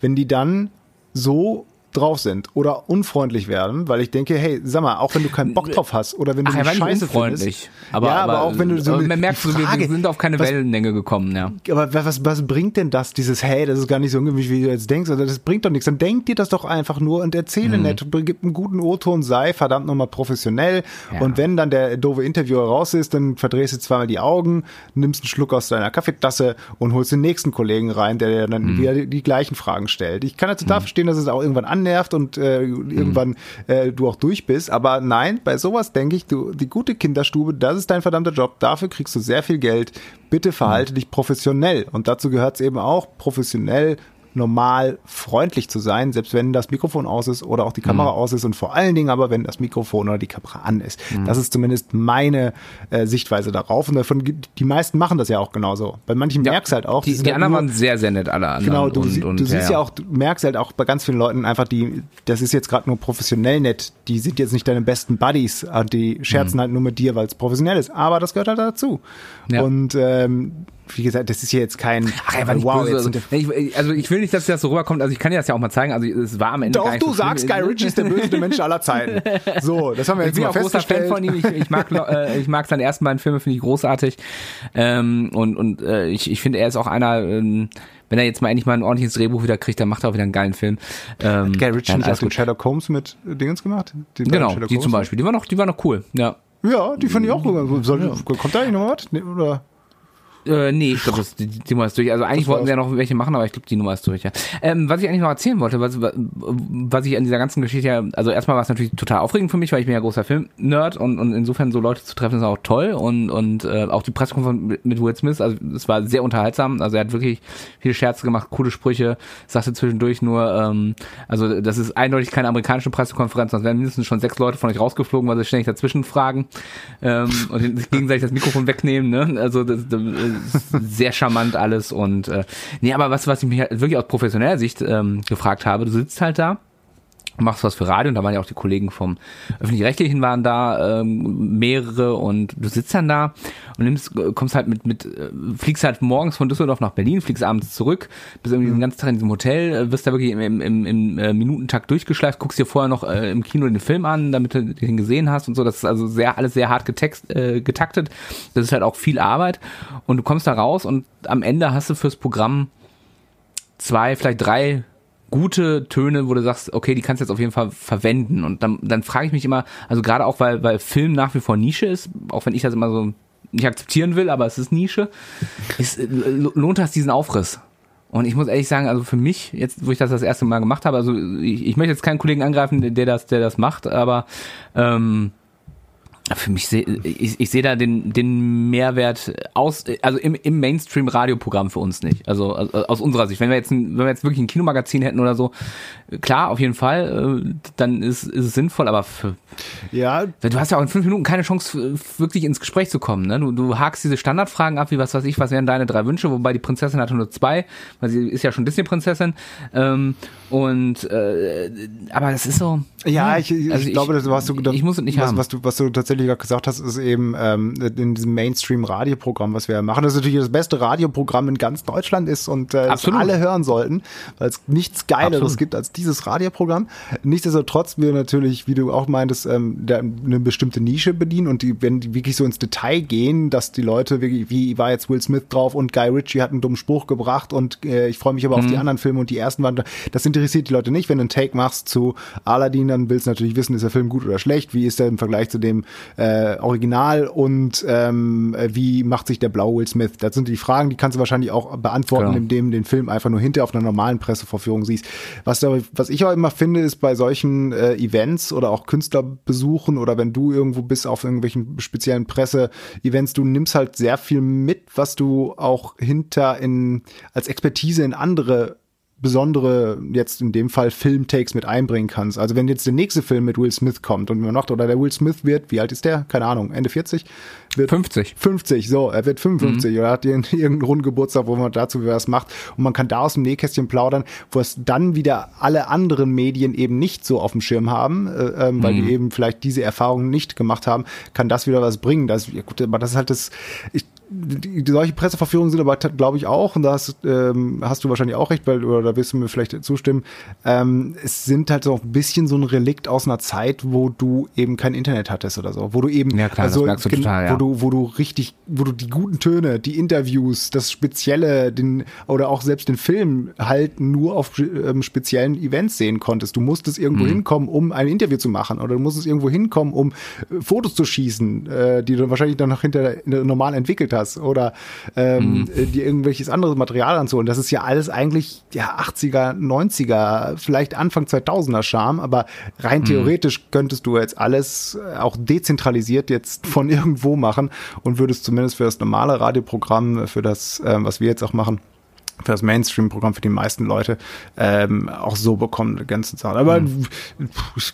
wenn die dann so drauf sind oder unfreundlich werden, weil ich denke, hey, sag mal, auch wenn du keinen Bock drauf hast oder wenn du Ach, nicht Scheiße findest, Aber, ja, aber, auch wenn du so aber eine- man merkt, so, wir Frage, sind auf keine was- Wellenlänge gekommen, ja. aber was, was bringt denn das, dieses, hey, das ist gar nicht so ungewöhnlich, wie du jetzt denkst, oder das bringt doch nichts. Dann denk dir das doch einfach nur und Mhm. erzähle nett, gib einen guten O-Ton, sei verdammt nochmal professionell. Ja. Und wenn dann der doofe Interviewer raus ist, dann verdrehst du zweimal die Augen, nimmst einen Schluck aus deiner Kaffeetasse und holst den nächsten Kollegen rein, der dir Mhm. dann wieder die, die gleichen Fragen stellt. Ich kann ja total verstehen, dass es auch irgendwann annervt und äh, Mhm. irgendwann äh, du auch durch bist. Aber nein, bei sowas denke ich, du, die gute Kinderstube, das ist dein verdammter Job. Dafür kriegst du sehr viel Geld. Bitte verhalte Mhm. dich professionell. Und dazu gehört es eben auch, professionell normal freundlich zu sein, selbst wenn das Mikrofon aus ist oder auch die Kamera Mhm. aus ist und vor allen Dingen aber, wenn das Mikrofon oder die Kamera an ist. Das ist zumindest meine äh, Sichtweise darauf und davon die meisten machen das ja auch genauso. Bei manchen merkst du halt auch, Die, die halt anderen nur- waren sehr, sehr nett, alle anderen. Genau, du, und, und, du siehst ja, ja auch, du merkst halt auch bei ganz vielen Leuten einfach, die, das ist jetzt gerade nur professionell nett, die sind jetzt nicht deine besten Buddies, und die scherzen halt nur mit dir, weil es professionell ist, aber das gehört halt dazu. Ja. Und ähm, wie gesagt, das ist hier jetzt kein Ach, er war nicht wow, böse. Also, ich, also ich will nicht, dass das so rüberkommt. Also ich kann dir das ja auch mal zeigen. Also es war am Ende Doch, du so schlimm. sagst, Guy Ritchie ist der böseste Mensch aller Zeiten. So, das haben wir Ich jetzt bin mal auch großer Fan festgestellt. von ihm. Ich, ich mag, äh, ich mag seine ersten beiden Filme, finde ich großartig. Ähm, und und äh, ich, ich finde, er ist auch einer, ähm, wenn er jetzt mal endlich mal ein ordentliches Drehbuch wieder kriegt, dann macht er auch wieder einen geilen Film. Ähm, Guy Ritchie alles den. Sherlock Holmes mit äh, Dingens gemacht? Beiden Genau, die zum Beispiel. Die war noch, die war noch cool. Ja. Ja, die fand ich auch. Soll, Kommt da eigentlich noch was? Nee, oder? Äh, nee, ich glaube, die, die Nummer ist durch. Also eigentlich wollten sie ja noch welche machen, aber ich glaube, die Nummer ist durch, ja. Ähm, was ich eigentlich noch erzählen wollte, was, was ich an dieser ganzen Geschichte ja, also erstmal war es natürlich total aufregend für mich, weil ich bin ja großer Film-Nerd und, und insofern so Leute zu treffen ist auch toll und, und äh, auch die Pressekonferenz mit- Will Smith, also es war sehr unterhaltsam, also er hat wirklich viele Scherze gemacht, coole Sprüche, sagte zwischendurch nur, ähm, also das ist eindeutig keine amerikanische Pressekonferenz, sonst wären mindestens schon sechs Leute von euch rausgeflogen, weil sie ständig dazwischen fragen ähm, und (laughs) sich gegenseitig das Mikrofon wegnehmen, ne? Also das, das (laughs) sehr charmant alles und äh, nee, aber was, was ich mich halt wirklich aus professioneller Sicht ähm, gefragt habe, du sitzt halt da machst was für Radio und da waren ja auch die Kollegen vom öffentlich-rechtlichen waren da ähm, mehrere und du sitzt dann da und nimmst kommst halt mit mit äh, fliegst halt morgens von Düsseldorf nach Berlin fliegst abends zurück bist irgendwie den ganzen Tag in diesem Hotel äh, wirst da wirklich im, im, im, im äh, Minutentakt durchgeschleift guckst dir vorher noch äh, im Kino den Film an damit du den gesehen hast und so. Das ist also sehr alles sehr hart getext, äh, getaktet. Das ist halt auch viel Arbeit. Und du kommst da raus und am Ende hast du fürs Programm zwei, vielleicht drei gute Töne, wo du sagst, okay, die kannst du jetzt auf jeden Fall verwenden. Und dann, dann frage ich mich immer, also gerade auch, weil, weil Film nach wie vor Nische ist, auch wenn ich das immer so nicht akzeptieren will, aber es ist Nische, ist, äh, lohnt das diesen Aufriss? Und ich muss ehrlich sagen, also für mich, jetzt, wo ich das das erste Mal gemacht habe, also ich, ich möchte jetzt keinen Kollegen angreifen, der, das, der das macht, aber ähm, für mich sehe ich, ich sehe da den den Mehrwert aus also im, im Mainstream Radioprogramm für uns nicht. Also aus, aus unserer Sicht. Wenn wir jetzt ein, wenn wir jetzt wirklich ein Kinomagazin hätten oder so klar auf jeden Fall äh, dann ist, ist es sinnvoll aber für, Ja, du hast ja auch in fünf Minuten keine Chance wirklich ins Gespräch zu kommen ne? Du, du hakst diese Standardfragen ab wie was weiß ich was wären deine drei Wünsche wobei die Prinzessin hatte nur zwei weil sie ist ja schon Disney Prinzessin ähm, und äh, aber das ist so Ja, hm, ich, ich, also ich glaube, das, was du, ich muss es nicht was, haben. was du, was du tatsächlich gerade gesagt hast, ist eben ähm, in diesem Mainstream-Radioprogramm, was wir machen, das natürlich das beste Radioprogramm in ganz Deutschland ist und äh, alle hören sollten, weil es nichts Geileres Absolut. gibt als dieses Radioprogramm. Nichtsdestotrotz wir natürlich, wie du auch meintest, ähm, eine bestimmte Nische bedienen und die, wenn die wirklich so ins Detail gehen, dass die Leute wirklich, wie war jetzt Will Smith drauf und Guy Ritchie hat einen dummen Spruch gebracht und äh, ich freue mich aber auf Mhm. die anderen Filme und die ersten waren, das interessiert die Leute nicht. Wenn du einen Take machst zu Aladdin, dann willst du natürlich wissen, ist der Film gut oder schlecht, wie ist der im Vergleich zu dem äh, Original und ähm, äh, wie macht sich der blaue Will Smith? Das sind die Fragen, die kannst du wahrscheinlich auch beantworten, Genau. indem du den Film einfach nur hinter auf einer normalen Pressevorführung siehst. Was, da, was ich auch immer finde, ist bei solchen äh, Events oder auch Künstlerbesuchen oder wenn du irgendwo bist auf irgendwelchen speziellen Presse-Events, du nimmst halt sehr viel mit, was du auch hinter in als Expertise in andere besondere, jetzt in dem Fall Filmtakes mit einbringen kannst. Also wenn jetzt der nächste Film mit Will Smith kommt und man macht, oder der Will Smith wird, wie alt ist der? Keine Ahnung, Ende 40? Wird 50. 50, so, er wird 55 mhm. oder hat (laughs) irgendeinen Rundgeburtstag, wo man dazu was macht und man kann da aus dem Nähkästchen plaudern, wo es dann wieder alle anderen Medien eben nicht so auf dem Schirm haben, äh, ähm, weil mhm. die eben vielleicht diese Erfahrungen nicht gemacht haben, kann das wieder was bringen. Das, ja gut, aber das ist halt das, ich, die, solche Presseverführungen sind aber, glaube ich, auch, und da hast, ähm, hast du wahrscheinlich auch recht, weil, oder da wirst du mir vielleicht zustimmen, ähm, es sind halt so ein bisschen so ein Relikt aus einer Zeit, wo du eben kein Internet hattest oder so, wo du eben, ja, klar, also, du total, ja. wo du, wo du richtig, wo du die guten Töne, die Interviews, das Spezielle, den, oder auch selbst den Film halt nur auf ähm, speziellen Events sehen konntest. Du musstest irgendwo mhm. hinkommen, um ein Interview zu machen, oder du musstest irgendwo hinkommen, um äh, Fotos zu schießen, äh, die du wahrscheinlich dann noch hinter normal entwickelt hast oder ähm, mhm. Dir irgendwelches anderes Material anzuholen. Das ist ja alles eigentlich ja 80er, 90er, vielleicht Anfang 2000er Charme, aber rein mhm. theoretisch könntest du jetzt alles äh, auch dezentralisiert jetzt von (laughs) irgendwo machen und würdest zumindest für das normale Radioprogramm, für das, äh, was wir jetzt auch machen, für das Mainstream-Programm für die meisten Leute ähm, auch so bekommen, die ganzen Sachen. Aber mhm.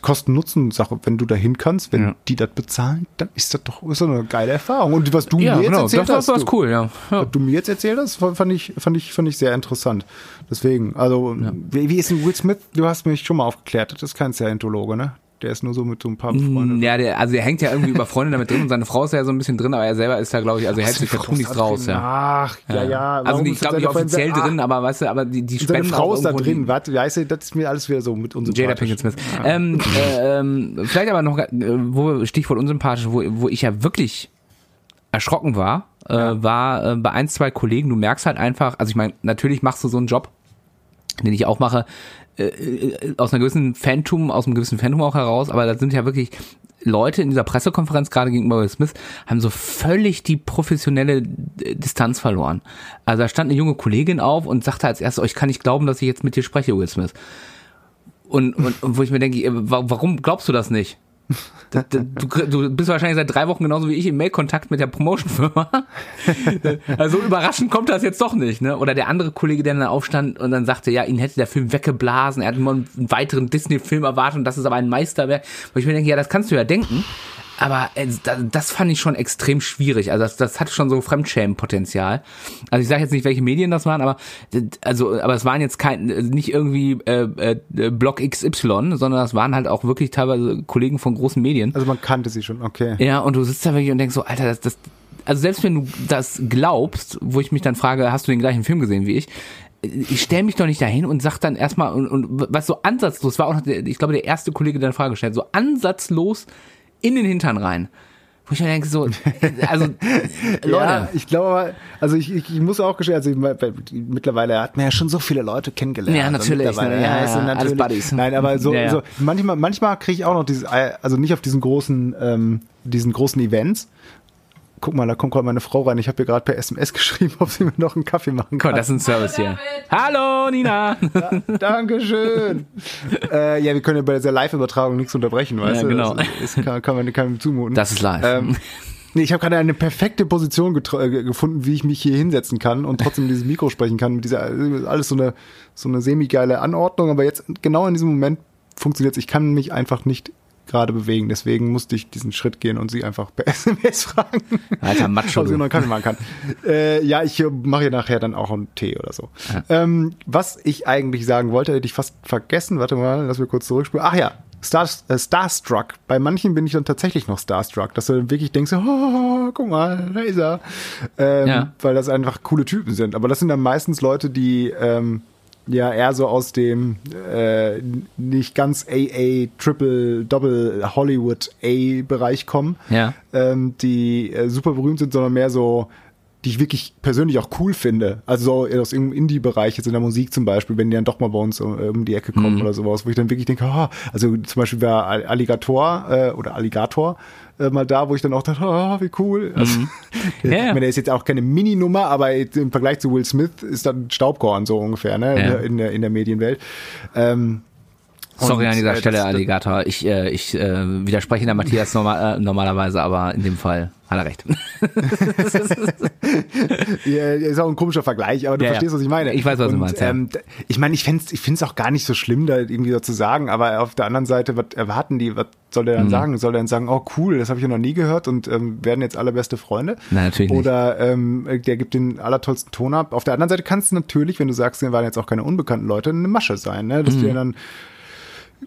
Kosten-Nutzen-Sache, wenn du dahin kannst, wenn ja. die das bezahlen, dann ist das doch ist das eine geile Erfahrung. Und was du ja, mir jetzt genau, erzählt das hast, war cool, ja. ja. Was du mir jetzt erzählt hast, fand ich, fand ich, fand ich sehr interessant. Deswegen, also, wie, wie ist denn Will Smith? Du hast mich schon mal aufgeklärt, das ist kein Scientologe, ne? Der ist nur so mit so ein paar Freunden. Ja, der, also der hängt ja irgendwie über Freunde damit drin und seine Frau ist ja so ein bisschen drin, aber er selber ist da, glaube ich, also er hält sich ja tunlichst raus, ja. Ach, ja, ja. Also ich glaube nicht offiziell drin, aber weißt du, aber die, die Seine Frau ist da drin, warte, weißt du, das ist mir alles wieder so mit unsympathisch. Jada Pinkett Smith. Ja. Ähm, äh, ähm, vielleicht aber noch, äh, wo, Stichwort unsympathisch, wo, wo ich ja wirklich erschrocken war, äh, war äh, bei ein, zwei Kollegen, du merkst halt einfach, also ich meine, natürlich machst du so einen Job, den ich auch mache, äh, äh, aus einer gewissen Phantom, aus einem gewissen Phantom auch heraus, aber da sind ja wirklich Leute in dieser Pressekonferenz gerade gegenüber Will Smith haben so völlig die professionelle Distanz verloren. Also da stand eine junge Kollegin auf und sagte als erstes, oh, ich kann nicht glauben, dass ich jetzt mit dir spreche, Will Smith. Und, und, und wo ich mir denke, äh, warum glaubst du das nicht? Du, du, bist wahrscheinlich seit drei Wochen genauso wie ich im Mail-Kontakt mit der Promotion-Firma. (laughs) Also überraschend kommt das jetzt doch nicht, ne? Oder der andere Kollege, der dann aufstand und dann sagte, ja, ihn hätte der Film weggeblasen, er hat immer einen weiteren Disney-Film erwartet und das ist aber ein Meisterwerk. Wo ich mir denke, ja, das kannst du ja denken. Aber äh, das fand ich schon extrem schwierig. Also das, das hatte schon so Fremdschämen-Potenzial. Also ich sage jetzt nicht, welche Medien das waren, aber also, aber es waren jetzt kein nicht irgendwie äh, äh, Blog XY, sondern das waren halt auch wirklich teilweise Kollegen von großen Medien. Also man kannte sie schon, okay. Ja, und du sitzt da wirklich und denkst so, Alter, das, das also selbst wenn du das glaubst, wo ich mich dann frage, hast du den gleichen Film gesehen wie ich? ich stelle mich doch nicht dahin und sag dann erstmal und, und was so ansatzlos war auch noch, ich glaube der erste Kollege, der eine Frage stellt, so ansatzlos in den Hintern rein. Wo ich mir denke, so, also, (laughs) Leute. Ja, ich glaube, also ich, ich, ich muss auch gestehen, also ich, mittlerweile hat man ja schon so viele Leute kennengelernt. Ja, natürlich. Also ja, ja, also natürlich Buddies. Nein, aber so, ja, ja. so manchmal, manchmal kriege ich auch noch dieses, also nicht auf diesen großen, ähm, diesen großen Events, guck mal, da kommt gerade meine Frau rein. Ich habe ihr gerade per SMS (laughs) geschrieben, ob sie mir noch einen Kaffee machen kann. Komm, das ist ein Service hier. Hallo, Nina. Ja, Dankeschön. (laughs) äh, ja, wir können ja bei dieser Live-Übertragung nichts unterbrechen, weißt ja, genau. Das, das kann, kann man keinem zumuten. Das ist live. Ähm, Nee, ich habe gerade eine perfekte Position äh, gefunden, wie ich mich hier hinsetzen kann und trotzdem dieses Mikro sprechen kann. Mit dieser alles so eine so eine semi geile Anordnung, aber jetzt genau in diesem Moment funktioniert es. Ich kann mich einfach nicht gerade bewegen. Deswegen musste ich diesen Schritt gehen und sie einfach per (laughs) SMS fragen. Alter Macho. Ob sie noch Kaffee machen kann. Äh, ja, ich mache hier nachher dann auch einen Tee oder so. Ja. Ähm, was ich eigentlich sagen wollte, hätte ich fast vergessen. Warte mal, lass mir kurz zurückspulen. Ach ja, Star, äh, Starstruck. Bei manchen bin ich dann tatsächlich noch Starstruck, dass du dann wirklich denkst, oh, guck mal, da ist er. Ähm, ja. Weil das einfach coole Typen sind. Aber das sind dann meistens Leute, die ähm, ja eher so aus dem äh, nicht ganz AA, Triple, Double Hollywood A-Bereich kommen, ja. ähm, die äh, super berühmt sind, sondern mehr so die ich wirklich persönlich auch cool finde. Also so aus irgendeinem Indie-Bereich, jetzt in der Musik zum Beispiel, wenn die dann doch mal bei uns um, um die Ecke kommen mhm. oder sowas, wo ich dann wirklich denke, oh, also zum Beispiel war Alligator äh, oder Alligator äh, mal da, wo ich dann auch dachte, oh, wie cool. Also, mhm. (laughs) yeah. Ich meine, der ist jetzt auch keine Mini-Nummer, aber im Vergleich zu Will Smith ist dann Staubkorn so ungefähr, ne, ja. in, der, in der Medienwelt. Ähm, Sorry an dieser äh, Stelle, das- Alligator. Ich, äh, ich äh, widerspreche der Matthias normal, äh, normalerweise, aber in dem Fall hat er recht. (laughs) Ja, ist auch ein komischer Vergleich, aber du Ja, verstehst, was ich meine. Ich weiß, was du Und, meinst, ja. Ähm, ich meine, ich finde es ich find's auch gar nicht so schlimm, da irgendwie so zu sagen, aber auf der anderen Seite, was erwarten die? Was soll der dann Mhm. sagen? Soll der dann sagen, oh cool, das habe ich ja noch nie gehört und ähm, werden jetzt alle beste Freunde? Nein, natürlich nicht. Oder ähm, der gibt den allertollsten Ton ab. Auf der anderen Seite kann es natürlich, wenn du sagst, wir waren jetzt auch keine unbekannten Leute, eine Masche sein, ne? Mhm. dass die dann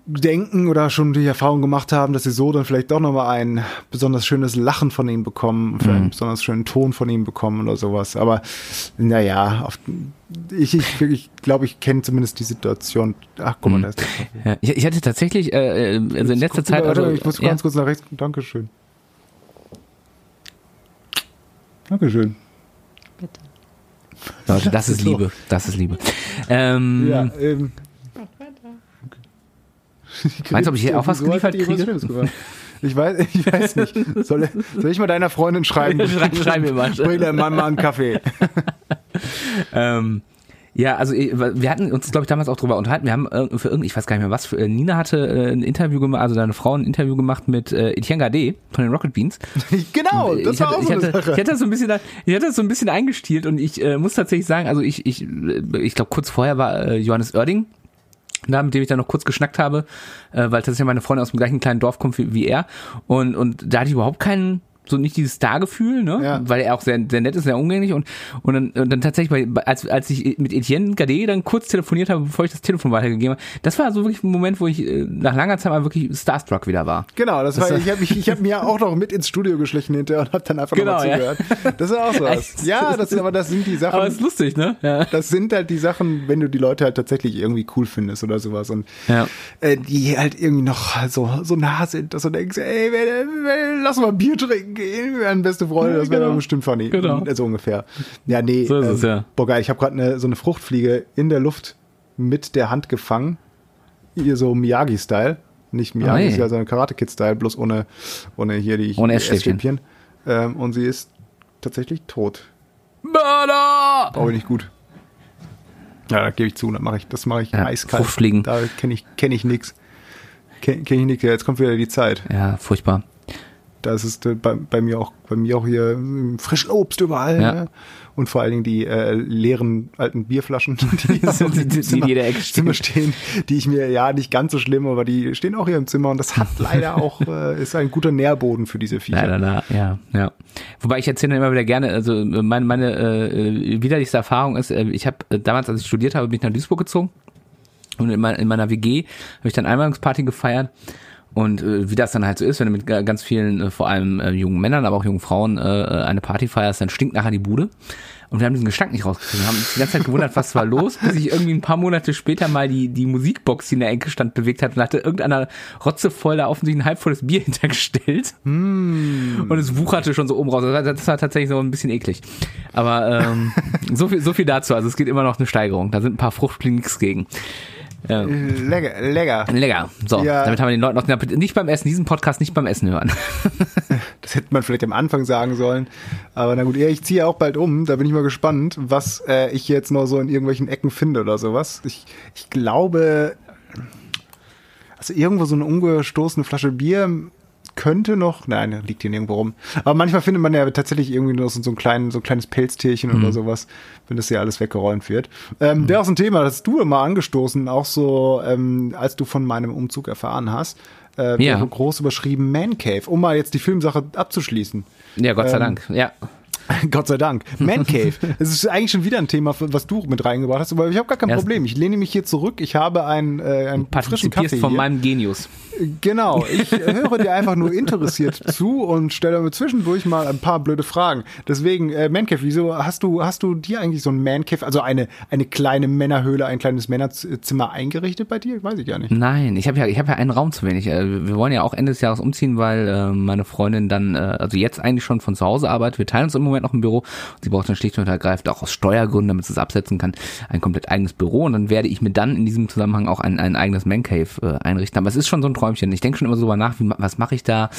denken oder schon die Erfahrung gemacht haben, dass sie so dann vielleicht doch nochmal ein besonders schönes Lachen von ihm bekommen, Mhm. einen besonders schönen Ton von ihm bekommen oder sowas. Aber naja, auf, ich, ich, ich glaube, ich kenne zumindest die Situation. Ach, guck mal, da ist der. Ja, ich, ich hatte tatsächlich, äh, äh, also in letzter Zeit, mal, also, warte, ich muss ja, ganz kurz nach rechts. Dankeschön. Dankeschön. Leute, das ist So. Liebe, das ist Liebe. (laughs) Ähm, Ja, ähm. (laughs) Meinst du, ob ich hier auch was geliefert kriege? Ich weiß, ich weiß nicht. Soll, soll ich mal deiner Freundin schreiben? (laughs) Schreib- schreib mir mal. Bring deinem Mann mal einen Kaffee. (laughs) Ähm, ja, also äh, wir hatten uns, glaube ich, damals auch drüber unterhalten. Wir haben für irgend, ich weiß gar nicht mehr was, für, äh, Nina hatte äh, ein Interview gemacht, also deine Frau ein Interview gemacht mit äh, Etienne Gade von den Rocket Beans. genau, das ich war hatte, auch so eine hatte, Sache. ich hatte das so ein bisschen, ich hatte das so ein bisschen eingestielt und ich äh, muss tatsächlich sagen, also ich, ich, ich glaube kurz vorher war äh, Johannes Oerding da, mit dem ich dann noch kurz geschnackt habe, äh, weil tatsächlich meine Freundin aus dem gleichen kleinen Dorf kommt wie, wie er. Und und da hatte ich überhaupt keinen so nicht dieses Star-Gefühl, ne? Ja. Weil er auch sehr, sehr nett ist, sehr umgänglich und, und, dann, und dann tatsächlich, bei, als, als ich mit Etienne Gade dann kurz telefoniert habe, bevor ich das Telefon weitergegeben habe, das war so wirklich ein Moment, wo ich äh, nach langer Zeit mal wirklich starstruck wieder war. Genau, das war, ich habe mich, ich hab mir auch noch mit ins Studio geschlichen hinterher und habe dann einfach Genau, nochmal ja. zugehört. Das ist auch (laughs) so was. Ja, das, aber das sind die Sachen. Aber ist lustig, ne? Ja. das sind halt die Sachen, wenn du die Leute halt tatsächlich irgendwie cool findest oder sowas und Ja. äh, die halt irgendwie noch so, so nah sind, dass du denkst, ey, lass mal Bier trinken werden beste Freunde, das wäre genau. bestimmt funny. Genau. So ungefähr. Ja, nee. So ist es, ja. Boah, geil, ich habe gerade eine, so eine Fruchtfliege in der Luft mit der Hand gefangen. Hier so Miyagi-Style. Nicht Miyagi, Oi. ist ja so ein Karate-Kid-Style, bloß ohne, ohne hier die Ohne Essstäbchen. Ähm, und sie ist tatsächlich tot. Mörder! Brauche ich nicht gut. Ja, da gebe ich zu, das mache ich, das mache ich Ja, eiskalt. Fruchtfliegen. Da kenne ich, kenn ich nix. Kenne kenn ich nix. Ja, jetzt kommt wieder die Zeit. Ja, furchtbar. Da ist es äh, bei, bei mir auch, bei mir auch hier ähm, frischen Obst überall. Ja. Ne? Und vor allen Dingen die äh, leeren alten Bierflaschen, (laughs) die, (laughs) Die in jeder Ecke stehen. Zimmer stehen, die ich mir, ja, nicht ganz so schlimm, aber die stehen auch hier im Zimmer und das hat (laughs) leider auch, äh, ist ein guter Nährboden für diese Viecher. Leider, da, ja, ja. Wobei ich erzähle immer wieder gerne, also äh, meine, meine äh, widerlichste Erfahrung ist, äh, ich habe äh, damals, als ich studiert habe, bin ich nach Duisburg gezogen und in, mein, in meiner WG habe ich dann Einweihungsparty gefeiert und äh, wie das dann halt so ist, wenn du mit ga- ganz vielen, äh, vor allem äh, jungen Männern, aber auch jungen Frauen äh, eine Party feierst, dann stinkt nachher die Bude. Und wir haben diesen Gestank nicht rausgekriegt. Wir haben uns die ganze Zeit gewundert, was war los, bis ich irgendwie ein paar Monate später mal die, die Musikbox, die in der Ecke stand, bewegt hat und hatte irgendeiner rotzevoll da offensichtlich ein halbvolles Bier (laughs) hintergestellt. Und es wucherte schon so oben raus. Das war, das war tatsächlich so ein bisschen eklig. Aber ähm, so, viel, so viel dazu. Also es geht immer noch eine Steigerung. Da sind ein paar Fruchtfliegen nichts gegen. Ähm, Lecker, lecker. lecker. So, Ja. damit haben wir den Leuten noch nicht beim Essen, diesen Podcast nicht beim Essen hören. (laughs) Das hätte man vielleicht am Anfang sagen sollen. Aber na gut, ja, ich ziehe auch bald um. Da bin ich mal gespannt, was äh, ich jetzt noch so in irgendwelchen Ecken finde oder sowas. Ich, ich glaube, also irgendwo so eine umgestoßene Flasche Bier könnte noch, nein, liegt hier nirgendwo rum. Aber manchmal findet man ja tatsächlich irgendwie noch so, so, ein, kleinen, so ein kleines Pelztierchen oder sowas, wenn das ja alles weggeräumt wird. Ähm, Wäre auch so ein Thema, das hast du immer angestoßen, auch so, ähm, als du von meinem Umzug erfahren hast. Äh, Ja. groß überschrieben Man Cave, um mal jetzt die Filmsache abzuschließen. ja, Gott sei Ähm, Dank. Ja. (laughs) Gott sei Dank. Man Cave. (laughs) Es ist eigentlich schon wieder ein Thema, was du mit reingebracht hast, aber ich habe gar kein Ja, Problem. Ich lehne mich hier zurück. Ich habe einen, äh, einen frischen Kaffee von hier. meinem Genius. Genau, ich (laughs) höre dir einfach nur interessiert zu und stelle mir zwischendurch mal ein paar blöde Fragen. Deswegen, äh, Mancave, wieso hast du, hast du dir eigentlich so ein Mancave, also eine, eine kleine Männerhöhle, ein kleines Männerzimmer eingerichtet bei dir? Weiß ich gar nicht. Nein, ich habe ja, ich habe ja einen Raum zu wenig. Äh, Wir wollen ja auch Ende des Jahres umziehen, weil äh, meine Freundin dann, äh, also jetzt eigentlich schon von zu Hause arbeitet. Wir teilen uns im Moment noch ein Büro. Und sie braucht dann schlicht und ergreifend auch aus Steuergründen, damit sie es absetzen kann, ein komplett eigenes Büro. Und dann werde ich mir dann in diesem Zusammenhang auch ein, ein eigenes Man Cave äh, einrichten. Aber es ist schon so ein Träumchen. Ich denke schon immer so drüber nach, wie, was mache ich da?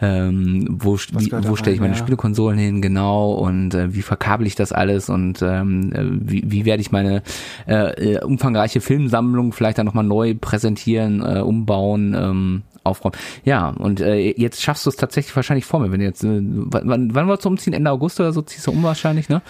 Ähm, wo wie, wo stelle ich meine ja. Spielekonsolen hin? Genau. Und äh, wie verkabel ich das alles? Und ähm, äh, wie, wie werde ich meine äh, äh, umfangreiche Filmsammlung vielleicht dann nochmal neu präsentieren, äh, umbauen? Ähm, aufräumen. Ja, und äh, jetzt schaffst du es tatsächlich wahrscheinlich vor mir, wenn jetzt, äh, wann, wann wolltest du umziehen? Ende August oder so ziehst du um wahrscheinlich, ne?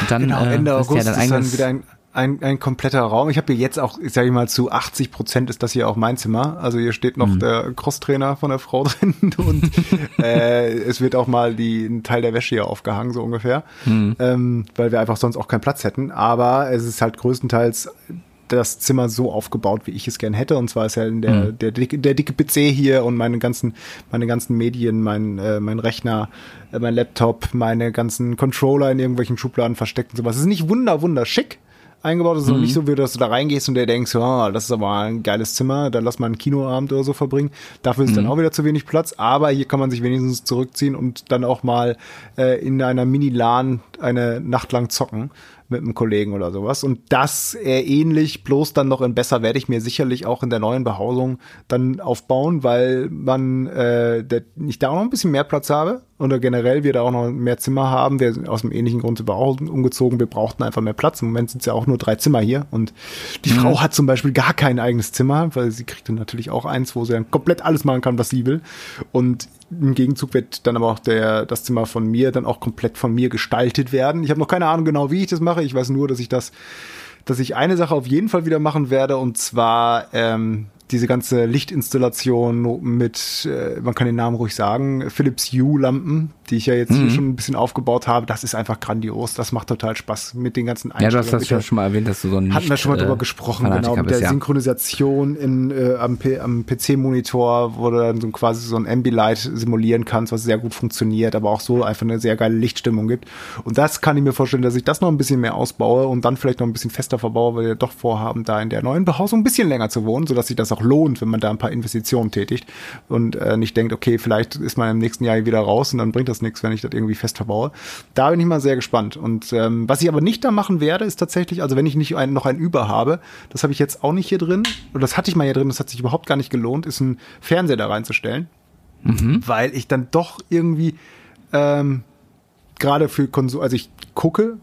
Und dann, genau, Ende äh, August ja dann ist dann wieder ein, ein, ein kompletter Raum. Ich habe hier jetzt auch, ich sage mal, zu 80 Prozent ist das hier auch mein Zimmer. Also hier steht noch mhm. der Crosstrainer von der Frau (laughs) drin und äh, es wird auch mal die, ein Teil der Wäsche hier aufgehangen, so ungefähr, mhm. ähm, weil wir einfach sonst auch keinen Platz hätten. Aber es ist halt größtenteils das Zimmer so aufgebaut, wie ich es gern hätte. Und zwar ist ja der, mhm. der, der, der dicke PC hier und meine ganzen, meine ganzen Medien, mein, äh, mein Rechner, äh, mein Laptop, meine ganzen Controller in irgendwelchen Schubladen versteckt und sowas. Es ist nicht wunder, wunder schick eingebaut. Es ist mhm. nicht so, wie dass du da reingehst und der denkst, oh, das ist aber ein geiles Zimmer, da lass mal einen Kinoabend oder so verbringen. Dafür ist mhm. dann auch wieder zu wenig Platz, aber hier kann man sich wenigstens zurückziehen und dann auch mal äh, in einer Mini-LAN eine Nacht lang zocken mit einem Kollegen oder sowas. Und das äh, ähnlich, bloß dann noch in besser, werde ich mir sicherlich auch in der neuen Behausung dann aufbauen, weil man äh, der, ich da auch noch ein bisschen mehr Platz habe oder generell wir da auch noch mehr Zimmer haben. Wir sind aus dem ähnlichen Grund sind wir auch umgezogen. Wir brauchten einfach mehr Platz. Im Moment sind es ja auch nur drei Zimmer hier und die mhm. Frau hat zum Beispiel gar kein eigenes Zimmer, weil sie kriegt dann natürlich auch eins, wo sie dann komplett alles machen kann, was sie will. Und im Gegenzug wird dann aber auch der, das Zimmer von mir dann auch komplett von mir gestaltet werden. Ich habe noch keine Ahnung genau, wie ich das mache. Ich weiß nur, dass ich das, dass ich eine Sache auf jeden Fall wieder machen werde und zwar ähm, diese ganze Lichtinstallation mit, äh, man kann den Namen ruhig sagen, Philips Hue Lampen, die ich ja jetzt mhm. hier schon ein bisschen aufgebaut habe, das ist einfach grandios. Das macht total Spaß mit den ganzen Einstellungen. Ja, du hast das ja schon mal erwähnt, dass du so ein Hatten wir schon mal drüber äh, gesprochen, genau, mit der ja. Synchronisation in, äh, am, am PC-Monitor, wo du dann so quasi so ein Ambilight simulieren kannst, was sehr gut funktioniert, aber auch so einfach eine sehr geile Lichtstimmung gibt. Und das kann ich mir vorstellen, dass ich das noch ein bisschen mehr ausbaue und dann vielleicht noch ein bisschen fester verbaue, weil wir doch vorhaben, da in der neuen Behausung ein bisschen länger zu wohnen, sodass sich das auch lohnt, wenn man da ein paar Investitionen tätigt und äh, nicht denkt, okay, vielleicht ist man im nächsten Jahr wieder raus und dann bringt das nichts, wenn ich das irgendwie fest verbaue. Da bin ich mal sehr gespannt. Und ähm, was ich aber nicht da machen werde, ist tatsächlich, also wenn ich nicht ein, noch ein Über habe, das habe ich jetzt auch nicht hier drin, oder das hatte ich mal hier drin, das hat sich überhaupt gar nicht gelohnt, ist ein Fernseher da reinzustellen. Mhm. Weil ich dann doch irgendwie ähm, gerade für Konsum, also ich gucke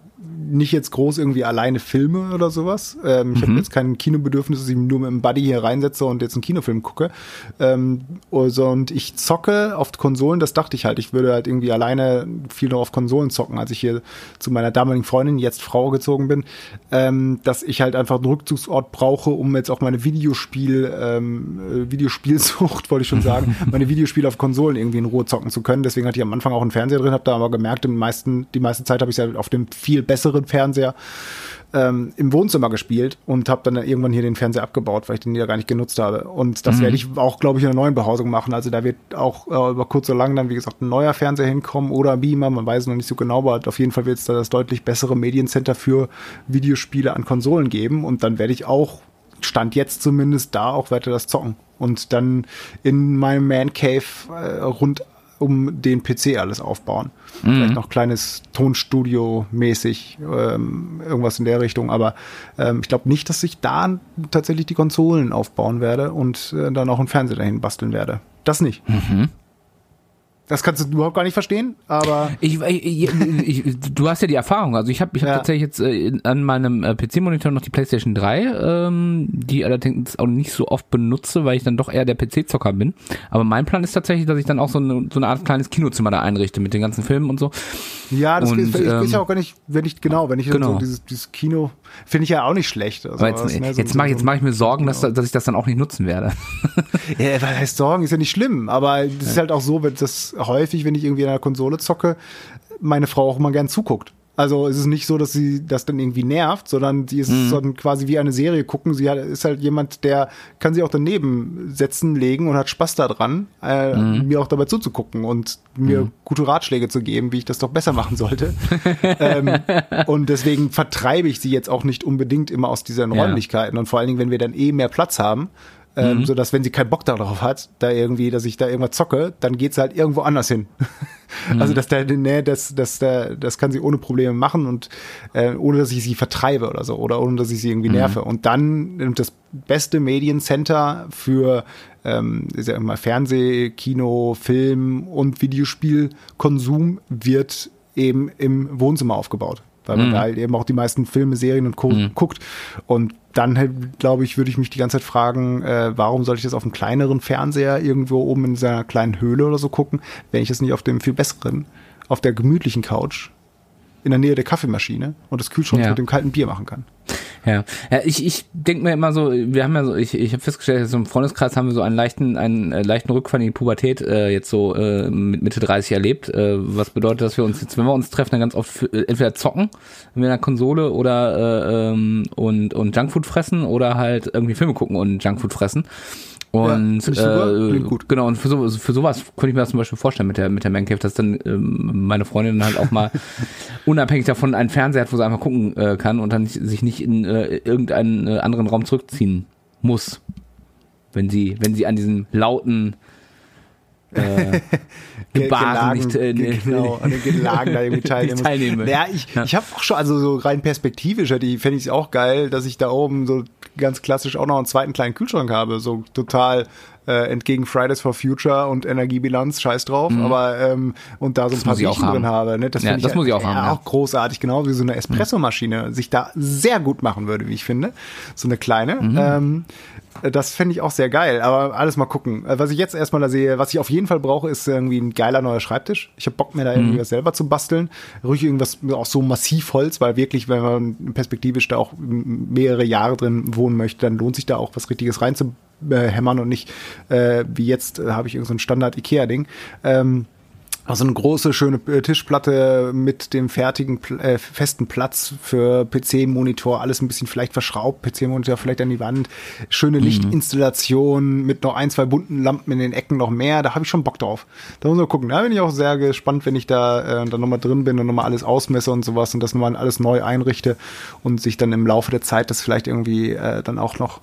nicht jetzt groß irgendwie alleine Filme oder sowas. Ähm, ich mhm. habe jetzt kein Kinobedürfnis, dass ich nur mit dem Buddy hier reinsetze und jetzt einen Kinofilm gucke. Ähm, also, und ich zocke auf Konsolen, das dachte ich halt. Ich würde halt irgendwie alleine viel noch auf Konsolen zocken, als ich hier zu meiner damaligen Freundin, jetzt Frau, gezogen bin, ähm, dass ich halt einfach einen Rückzugsort brauche, um jetzt auch meine Videospiel, ähm, äh, Videospielsucht, (laughs) wollte ich schon sagen, (laughs) meine Videospiele auf Konsolen irgendwie in Ruhe zocken zu können. Deswegen hatte ich am Anfang auch einen Fernseher drin, habe da aber gemerkt, im meisten, die meiste Zeit habe ich es ja auf dem viel besseren Fernseher ähm, im Wohnzimmer gespielt und habe dann irgendwann hier den Fernseher abgebaut, weil ich den ja gar nicht genutzt habe. Und das mhm. werde ich auch, glaube ich, in einer neuen Behausung machen. Also da wird auch äh, über kurz oder lang dann, wie gesagt, ein neuer Fernseher hinkommen oder Beamer, man weiß noch nicht so genau, aber auf jeden Fall wird es da das deutlich bessere Mediencenter für Videospiele an Konsolen geben. Und dann werde ich auch, Stand jetzt zumindest, da auch weiter das zocken. Und dann in meinem Man Cave äh, rund um den PC alles aufbauen. Mhm. Vielleicht noch kleines Tonstudio mäßig, ähm, irgendwas in der Richtung. Aber ähm, ich glaube nicht, dass ich da tatsächlich die Konsolen aufbauen werde und äh, dann auch einen Fernseher dahin basteln werde. Das nicht. Mhm. Das kannst du überhaupt gar nicht verstehen, aber. Ich, ich, ich, du hast ja die Erfahrung. Also ich habe ich hab ja. tatsächlich jetzt äh, an meinem äh, PC-Monitor noch die PlayStation 3, ähm, die allerdings auch nicht so oft benutze, weil ich dann doch eher der PC-Zocker bin. Aber mein Plan ist tatsächlich, dass ich dann auch so eine, so eine Art kleines Kinozimmer da einrichte mit den ganzen Filmen und so. Ja, das und, ist, ähm, ist ja auch gar nicht, wenn ich, genau, wenn ich genau. so dieses, dieses Kino, finde ich ja auch nicht schlecht. Also jetzt, was, ne, so, jetzt mache so, jetzt mach ich mir Sorgen, genau. dass, dass ich das dann auch nicht nutzen werde. ja, weil heißt Sorgen ist ja nicht schlimm, aber es ist halt auch so, wenn das häufig, wenn ich irgendwie in einer Konsole zocke, meine Frau auch immer gern zuguckt. Also es ist nicht so, dass sie das dann irgendwie nervt, sondern sie ist mhm. so quasi wie eine Serie gucken. Sie hat, ist halt jemand, der kann sich auch daneben setzen, legen und hat Spaß daran, äh, mhm. mir auch dabei zuzugucken und mir mhm. gute Ratschläge zu geben, wie ich das doch besser machen sollte. (laughs) ähm, und deswegen vertreibe ich sie jetzt auch nicht unbedingt immer aus diesen Räumlichkeiten. Und vor allen Dingen, wenn wir dann eh mehr Platz haben, ähm, mhm. so dass wenn sie keinen Bock darauf hat, da irgendwie, dass ich da irgendwas zocke, dann geht's halt irgendwo anders hin. (laughs) Also dass der, nee, das, das, der, das kann sie ohne Probleme machen und äh, ohne dass ich sie vertreibe oder so oder ohne dass ich sie irgendwie nerve. Und dann das beste Mediencenter für ähm, ist ja immer Fernseh, Kino, Film und Videospielkonsum wird eben im Wohnzimmer aufgebaut. Weil man Mhm. da halt eben auch die meisten Filme, Serien und Co. guckt. Und dann, halt, glaube ich, würde ich mich die ganze Zeit fragen, äh, warum soll ich das auf einem kleineren Fernseher irgendwo oben in seiner kleinen Höhle oder so gucken, wenn ich das nicht auf dem viel besseren, auf der gemütlichen Couch in der Nähe der Kaffeemaschine und des Kühlschranks Ja. mit dem kalten Bier machen kann. Ja, ja ich, ich denke mir immer so, wir haben ja so, ich, ich habe festgestellt, so im Freundeskreis haben wir so einen leichten, einen äh, leichten Rückfall in die Pubertät äh, jetzt so äh, mit Mitte 30 erlebt. Äh, was bedeutet, dass wir uns jetzt, wenn wir uns treffen, dann ganz oft für, äh, entweder zocken mit einer Konsole oder äh, ähm, und, und Junkfood fressen oder halt irgendwie Filme gucken und Junkfood fressen. Und super, äh, gut. genau, und für, so, für sowas könnte ich mir das zum Beispiel vorstellen mit der, mit der Man Cave, dass dann ähm, meine Freundin halt auch mal (laughs) unabhängig davon einen Fernseher hat, wo sie einfach gucken äh, kann und dann sich nicht in äh, irgendeinen äh, anderen Raum zurückziehen muss. Wenn sie, wenn sie an diesem lauten äh, (laughs) Gebaren nicht, äh, ge- genau, (laughs) an den Gelagen da irgendwie teilnehmen will. Ja, ich, ich habe auch schon, also so rein perspektivisch hätte ich, fände ich es auch geil, dass ich da oben so ganz klassisch auch noch einen zweiten kleinen Kühlschrank habe, so total äh, entgegen Fridays for Future und Energiebilanz, scheiß drauf, aber ähm, und da so ein paar Mhm. ich auch Bierchen drin haben. habe. Ne? Das, Ja, das muss ich auch ja, haben, ja. Mhm. auch großartig, genau wie so eine Espressomaschine sich da sehr gut machen würde, wie ich finde. So eine kleine. Mhm. Ähm, das fände ich auch sehr geil, aber alles mal gucken. Äh, Was ich jetzt erstmal da sehe, was ich auf jeden Fall brauche, ist irgendwie ein geiler neuer Schreibtisch. Ich habe Bock, mir da irgendwie was selber zu basteln. Ruhig irgendwas auch so massiv Holz, weil wirklich, wenn man perspektivisch da auch mehrere Jahre drin wohnen möchte, dann lohnt sich da auch was Richtiges reinzuhämmern und nicht äh, wie jetzt äh, habe ich irgendein so ein Standard-Ikea-Ding. Ähm, also eine große, schöne äh, Tischplatte mit dem fertigen, äh, festen Platz für PC-Monitor, alles ein bisschen vielleicht verschraubt, PC-Monitor vielleicht an die Wand, schöne Lichtinstallation mit noch ein, zwei bunten Lampen in den Ecken noch mehr, da habe ich schon Bock drauf. Da muss man gucken. Da bin ich auch sehr gespannt, wenn ich da äh, dann nochmal drin bin und nochmal alles ausmesse und sowas und das nochmal alles neu einrichte und sich dann im Laufe der Zeit das vielleicht irgendwie äh, dann auch noch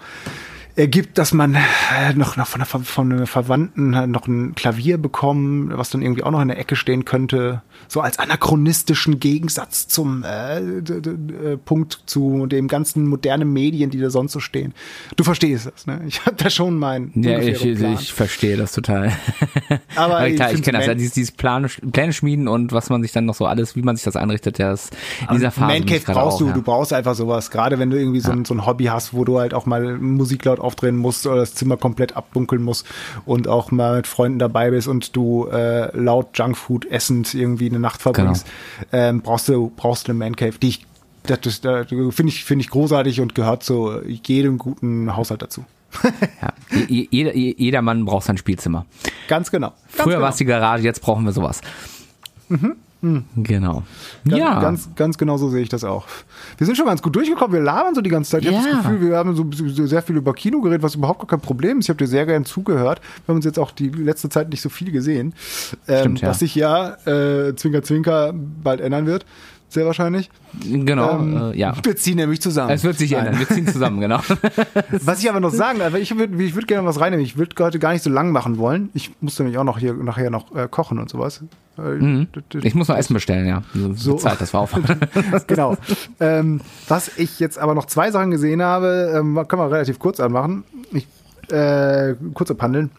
ergibt, dass man äh, noch, noch von, einer, von einem Verwandten äh, noch ein Klavier bekommen, was dann irgendwie auch noch in der Ecke stehen könnte. So als anachronistischen Gegensatz zum äh, äh, Punkt zu dem ganzen modernen Medien, die da sonst so stehen. Du verstehst das, ne? Ich habe da schon meinen Ja, ich, Plan. ich verstehe das total. (laughs) Aber ich klar, ich find's kenne das, ja, dieses, dieses Pläne, Pläne schmieden und was man sich dann noch so alles, wie man sich das einrichtet, ja, ist in dieser Phase. Man bin ich Cave gerade brauchst auch, du, ja. du brauchst einfach sowas. Gerade wenn du irgendwie so, ein, so ein Hobby hast, wo du halt auch mal Musik laut aufdrehen musst oder das Zimmer komplett abdunkeln musst und auch mal mit Freunden dabei bist und du äh, laut Junkfood essend irgendwie eine Nacht verbringst, Genau. ähm, brauchst du brauchst du eine Man Cave, die ich das, das, das finde ich finde ich großartig und gehört zu jedem guten Haushalt dazu. (laughs) Ja. Je- Jeder, jeder Mann braucht sein Spielzimmer. Ganz genau. Ganz Früher genau. war es die Garage, jetzt brauchen wir sowas. Genau. Ganz, ja. ganz, ganz genau so sehe ich das auch. Wir sind schon ganz gut durchgekommen. Wir labern so die ganze Zeit. Ich habe Ja. das Gefühl, wir haben so, so sehr viel über Kino geredet, was überhaupt gar kein Problem ist. Ich habe dir sehr gern zugehört. Wir haben uns jetzt auch die letzte Zeit nicht so viel gesehen. Ähm, Stimmt, ja. Was sich ja, äh, Zwinker, Zwinker, bald ändern wird. Sehr wahrscheinlich. genau, Ähm, äh, ja. Wir ziehen nämlich zusammen. Es wird sich Nein. ändern. Wir ziehen zusammen, genau. (laughs) Was ich aber noch sagen, also ich würde ich würd gerne was reinnehmen. Ich würde heute gar nicht so lang machen wollen. Ich muss nämlich auch noch hier nachher noch äh, kochen und sowas. Äh, Ich muss noch Essen bestellen, ja. So, So. Zeit, das war Aufwand. (laughs) genau. ähm, was ich jetzt aber noch zwei Sachen gesehen habe, ähm, können wir relativ kurz anmachen. Ich, äh, kurz abhandeln.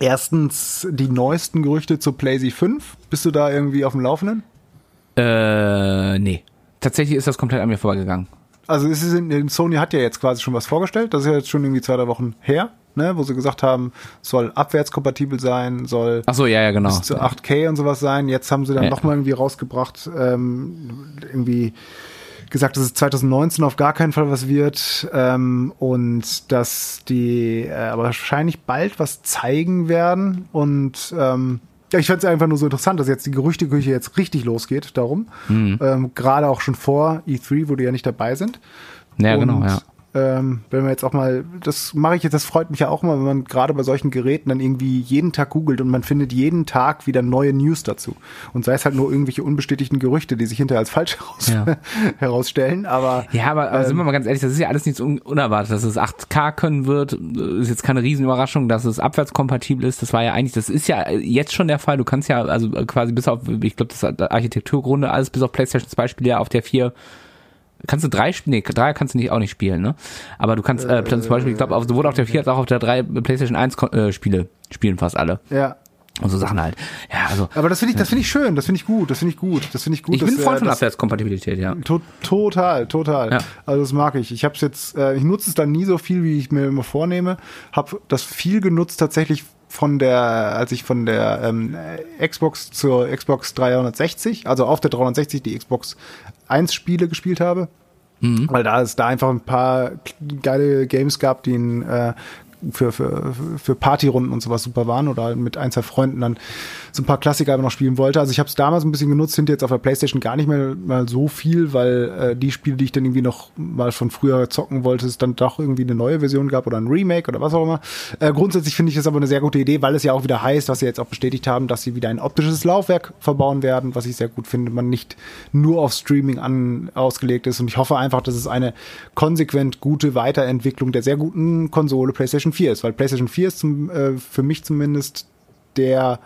Erstens die neuesten Gerüchte zur PlayStation 5. Bist du da irgendwie auf dem Laufenden? Äh, nee. Tatsächlich ist das komplett an mir vorbeigegangen. Also es ist in, Sony hat ja jetzt quasi schon was vorgestellt. Das ist ja jetzt schon irgendwie zwei, drei Wochen her, ne, wo sie gesagt haben, soll abwärtskompatibel sein, soll Ach so, ja, ja, genau. bis zu 8K und sowas sein. Jetzt haben sie dann Ja. nochmal irgendwie rausgebracht, ähm, irgendwie gesagt, dass es 2019 auf gar keinen Fall was wird ähm, und dass die äh, aber wahrscheinlich bald was zeigen werden und ähm, ja, ich fand es einfach nur so interessant, dass jetzt die Gerüchteküche jetzt richtig losgeht darum. Mhm. Ähm, Gerade auch schon vor E3, wo die ja nicht dabei sind. Ja, und, genau, ja. Ähm, wenn man jetzt auch mal, das mache ich jetzt, das freut mich ja auch mal, wenn man gerade bei solchen Geräten dann irgendwie jeden Tag googelt und man findet jeden Tag wieder neue News dazu. Und sei es halt nur irgendwelche unbestätigten Gerüchte, die sich hinterher als falsch (laughs) Ja. herausstellen, aber Ja, aber, aber sind Ähm, wir mal ganz ehrlich, das ist ja alles nichts un unerwartet. Dass es 8K können wird, ist jetzt keine Riesenüberraschung, dass es abwärtskompatibel ist. Das war ja eigentlich, das ist ja jetzt schon der Fall. Du kannst ja also quasi bis auf, ich glaube, das Architekturgrunde, alles bis auf PlayStation 2 Spiele ja auf der 4 Kannst du drei spielen? Nee, drei kannst du nicht auch nicht spielen, ne? Aber du kannst äh, zum Beispiel, ich glaube, sowohl auf der 4 als auch auf der 3 PlayStation 1 Ko- äh, Spiele spielen fast alle. ja. Und so Sachen halt. Ja, also Aber das finde ich, das finde ich schön, das finde ich gut, das finde ich gut, das finde ich gut. ich bin dass, Freund äh, von Abwärtskompatibilität, ja. To total, total. Ja. Also das mag ich. Ich habe es jetzt, äh, ich nutze es dann nie so viel, wie ich mir immer vornehme. Habe das viel genutzt tatsächlich von der, als ich von der ähm, äh, Xbox zur Xbox 360, also auf der 360 die Xbox 1 Spiele gespielt habe. Weil da es da einfach ein paar geile Games gab, die in, äh, für, für, für Partyrunden und sowas super waren oder mit ein, zwei Freunden dann so ein paar Klassiker einfach noch spielen wollte. Also ich habe es damals ein bisschen genutzt, hinter jetzt auf der Playstation gar nicht mehr mal so viel, weil äh, die Spiele, die ich dann irgendwie noch mal von früher zocken wollte, es dann doch irgendwie eine neue Version gab oder ein Remake oder was auch immer. Äh, grundsätzlich finde ich das aber eine sehr gute Idee, weil es ja auch wieder heißt, was sie jetzt auch bestätigt haben, dass sie wieder ein optisches Laufwerk verbauen werden, was ich sehr gut finde, man nicht nur auf Streaming an, ausgelegt ist. Und ich hoffe einfach, dass es eine konsequent gute Weiterentwicklung der sehr guten Konsole PlayStation 4 ist, weil PlayStation 4 ist zum, äh, für mich zumindest der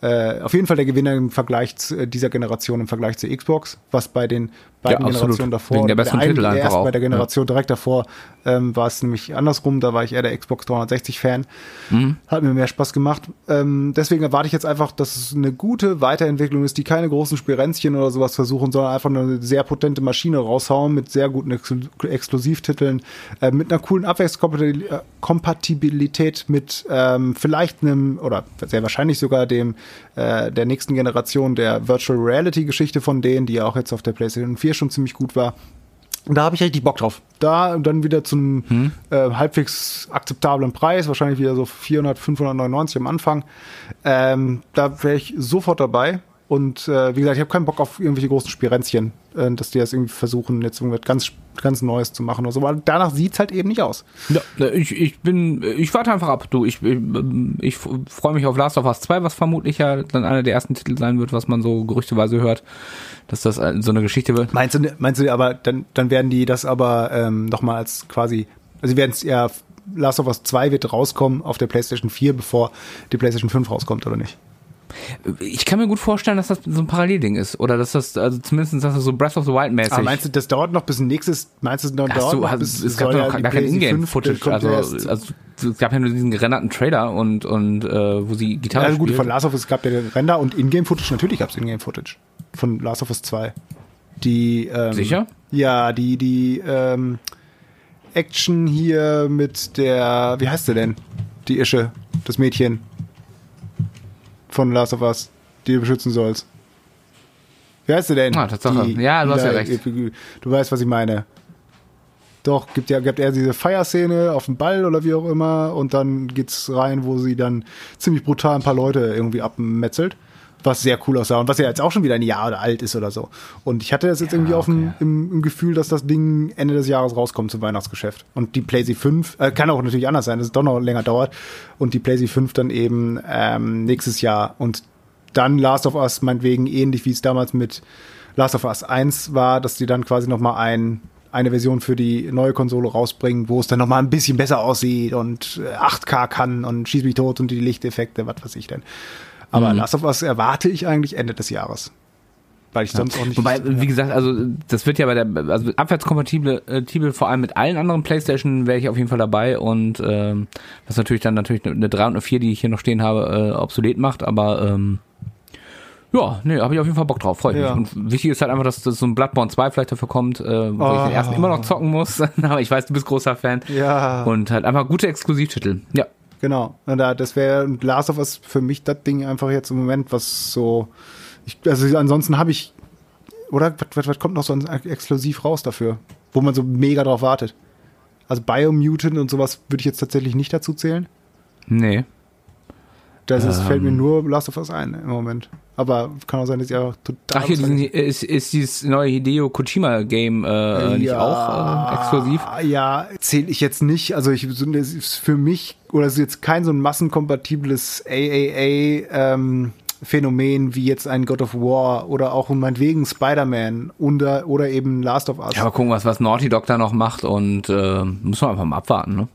äh, auf jeden Fall der Gewinner im Vergleich zu äh, dieser Generation im Vergleich zur Xbox, was bei den beiden absolut. Generationen davor Wegen der besseren einen- Titel einfach erst auch. bei der Generation direkt davor ähm, war es nämlich andersrum, da war ich eher der Xbox 360 Fan. Mhm. Hat mir mehr Spaß gemacht. Ähm, deswegen erwarte ich jetzt einfach, dass es eine gute Weiterentwicklung ist, die keine großen Spirenzchen oder sowas versuchen, sondern einfach eine sehr potente Maschine raushauen mit sehr guten Ex Exklusivtiteln, äh, mit einer coolen Abwärtskompatibilität mit ähm, vielleicht einem oder sehr wahrscheinlich sogar dem äh, der nächsten Generation der Virtual Reality Geschichte von denen, die ja auch jetzt auf der PlayStation 4 schon ziemlich gut war. Und da habe ich richtig Bock drauf. Da dann wieder zum Hm. äh, halbwegs akzeptablen Preis, wahrscheinlich wieder so 400, 599 am Anfang. Ähm, da wäre ich sofort dabei. Und äh, wie gesagt, ich habe keinen Bock auf irgendwelche großen Spirenzchen, äh, dass die das irgendwie versuchen, jetzt irgendwas ganz, ganz Neues zu machen oder so. Weil danach sieht's halt eben nicht aus. Ja, ich, ich bin, ich warte einfach ab, du. Ich, ich, ich freue mich auf Last of Us 2, was vermutlich ja dann einer der ersten Titel sein wird, was man so gerüchteweise hört, dass das äh, so eine Geschichte wird. Meinst du, meinst du aber, dann, dann werden die das aber ähm, nochmal als quasi, also sie werden es ja, Last of Us 2 wird rauskommen auf der PlayStation 4, bevor die PlayStation 5 rauskommt, oder nicht? Ich kann mir gut vorstellen, dass das so ein Parallelding ist. Oder dass das, also zumindest, dass das so Breath of the Wild mäßig. Aber meinst du, das dauert noch bis nächstes, meinst du, das dauert so, noch bis, es gab ja ja noch gar kein PlayStation 5, Ingame-Footage. Also, also, es gab ja nur diesen gerenderten Trailer und, und äh, wo sie Gitarre also gut, spielt. von Last of Us gab ja den Render und Ingame-Footage, natürlich gab es Ingame-Footage von Last of Us 2. Die, ähm, Sicher? Ja, die, die, ähm, Action hier mit der, wie heißt sie denn? Die Ische, das Mädchen von Last of Us, die du beschützen sollst. Wie heißt sie denn? Ah, Tatsache. Die- Ja, du hast ja recht. Du weißt, was ich meine. Doch, gibt ja, gibt eher diese Feierszene auf dem Ball oder wie auch immer und dann geht's rein, wo sie dann ziemlich brutal ein paar Leute irgendwie abmetzelt. Was sehr cool aussah und was ja jetzt auch schon wieder ein Jahr alt ist oder so. Und ich hatte das jetzt irgendwie auf dem, im, im Gefühl, dass das Ding Ende des Jahres rauskommt zum Weihnachtsgeschäft. Und die PlayStation 5, äh, kann auch natürlich anders sein, dass es doch noch länger dauert. Und die PlayStation 5 dann eben ähm, nächstes Jahr. Und dann Last of Us meinetwegen ähnlich wie es damals mit Last of Us 1 war, dass die dann quasi noch mal ein, eine Version für die neue Konsole rausbringen, wo es dann noch mal ein bisschen besser aussieht und äh, 8K kann und schieß mich tot und die Lichteffekte, was weiß ich denn. Aber Last of Us erwarte ich eigentlich Ende des Jahres. Weil ich sonst auch nicht. Wobei, wie gesagt, also das wird ja bei der, also abwärtskompatibel, äh, kompatibel vor allem mit allen anderen Playstation wäre ich auf jeden Fall dabei und ähm, was natürlich dann natürlich eine 3 und eine 4, die ich hier noch stehen habe, äh, obsolet macht, aber ähm, ja, nee, habe ich auf jeden Fall Bock drauf, freue ich Ja. mich. Und wichtig ist halt einfach, dass, dass so ein Bloodborne 2 vielleicht dafür kommt, äh, wo ich Oh. den ersten immer noch zocken muss, (laughs) aber ich weiß, du bist großer Fan. ja. Und halt einfach gute Exklusivtitel. Ja. Genau. Und da, das wäre Last of Us für mich das Ding einfach jetzt im Moment, was so. Ich, also ansonsten habe ich. Oder was, was, was kommt noch so exklusiv raus dafür? Wo man so mega drauf wartet. Also Biomutant und sowas würde ich jetzt tatsächlich nicht dazu zählen. Nee. Das ist, fällt mir nur Last of Us ein im Moment. Aber kann auch sein, dass ich auch total. Ach, hier diesen, ist, ist dieses neue Hideo Kojima Game äh, nicht auch äh, exklusiv? Ja, zähle ich jetzt nicht. Also ich das ist für mich oder es ist jetzt kein so ein massenkompatibles AAA ähm, Phänomen wie jetzt ein God of War oder auch meinetwegen Spider-Man oder, oder eben Last of Us. Ja, aber gucken, was, was Naughty Dog da noch macht und äh, muss man einfach mal abwarten, ne?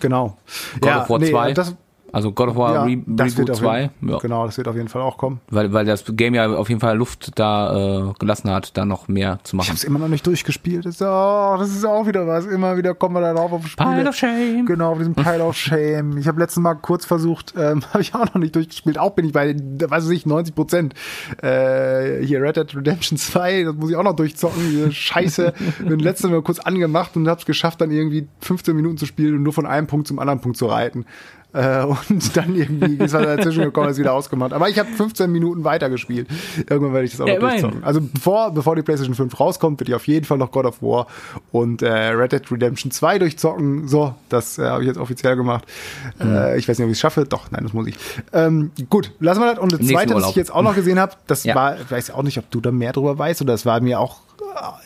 Genau. God ja, of War nee, 2. das, Also God of War ja, Re Reboot auf 2. jeden, Ja. Genau, das wird auf jeden Fall auch kommen. Weil, weil das Game ja auf jeden Fall Luft da äh, gelassen hat, da noch mehr zu Ich machen. habe es immer noch nicht durchgespielt. Das ist, oh, das ist auch wieder was. Immer wieder kommen wir darauf auf Spiele. Pile of Shame. Genau, auf diesem Pile of Shame. Ich habe letztes Mal kurz versucht, ähm, (laughs) habe ich auch noch nicht durchgespielt. Auch bin ich bei, weiß ich, 90 Prozent. Äh, hier Red Dead Redemption 2, das muss ich auch noch durchzocken. Diese Scheiße. (laughs) Bin letztes Mal kurz angemacht und habe es geschafft, dann irgendwie 15 Minuten zu spielen und nur von einem Punkt zum anderen Punkt zu reiten. Äh, und dann irgendwie (laughs) ist was dazwischen gekommen, ist wieder ausgemacht. Aber ich habe 15 Minuten weitergespielt. Irgendwann werde ich das auch Ja, noch durchzocken. Also bevor, bevor die PlayStation 5 rauskommt, wird ich auf jeden Fall noch God of War und äh, Red Dead Redemption 2 durchzocken. So, das äh, habe ich jetzt offiziell gemacht. Mhm. Äh, ich weiß nicht, ob ich es schaffe. Doch, nein, das muss ich. Ähm, gut, lassen wir das. Und das zweite, was ich jetzt auch noch gesehen habe, das Ja. war, ich weiß auch nicht, ob du da mehr drüber weißt oder das war mir auch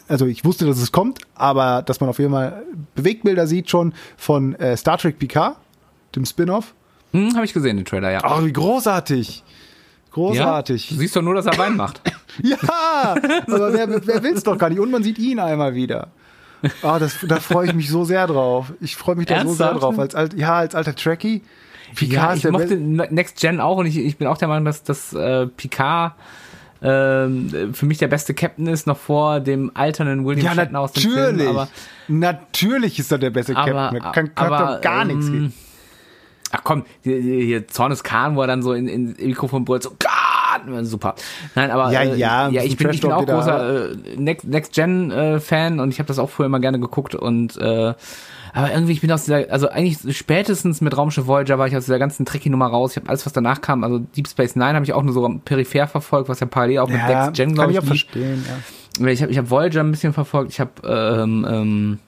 also ich wusste, dass es kommt, aber dass man auf jeden Fall Bewegtbilder sieht schon von äh, Star Trek Picard, dem Spin-off. Hm, habe ich gesehen, den Trailer, ja. Ach, wie großartig. Großartig. Du siehst doch nur, dass er Wein macht. (laughs) Ja, aber wer, wer will es doch gar nicht? Und man sieht ihn einmal wieder. Ah, das, da freue ich mich so sehr drauf. Ich freue mich da so sehr Ernsthaft? drauf. Als alt, ja, als alter Trekkie. Picard Ja, ich mochte Be- Next Gen auch und ich, ich bin auch der Meinung, dass, dass äh, Picard ähm, für mich der beste Captain ist, noch vor dem alternden William Ja, Shatner aus dem Film. natürlich. Natürlich ist er der beste aber, Captain. Da kann, kann aber, doch gar nichts ähm, gehen. Ach komm, hier, hier Zornes Khan, wo er dann so in, in Mikrofon brüllt, so Khan, super. Nein, aber Ja, äh, ja, ich bin, ich bin auch großer äh, Next, Next Gen äh, Fan und ich habe das auch früher immer gerne geguckt und äh, aber irgendwie ich bin aus dieser, also eigentlich spätestens mit Raumschiff Voyager war ich aus dieser ganzen Trekkie-Nummer raus. Ich habe alles, was danach kam, also Deep Space Nine habe ich auch nur so peripher verfolgt, was ja parallel auch mit Ja, Next Gen, glaube ich ich, auch lief. verstehen. Ja. Ich habe ich hab Voyager ein bisschen verfolgt, ich habe ähm, ähm,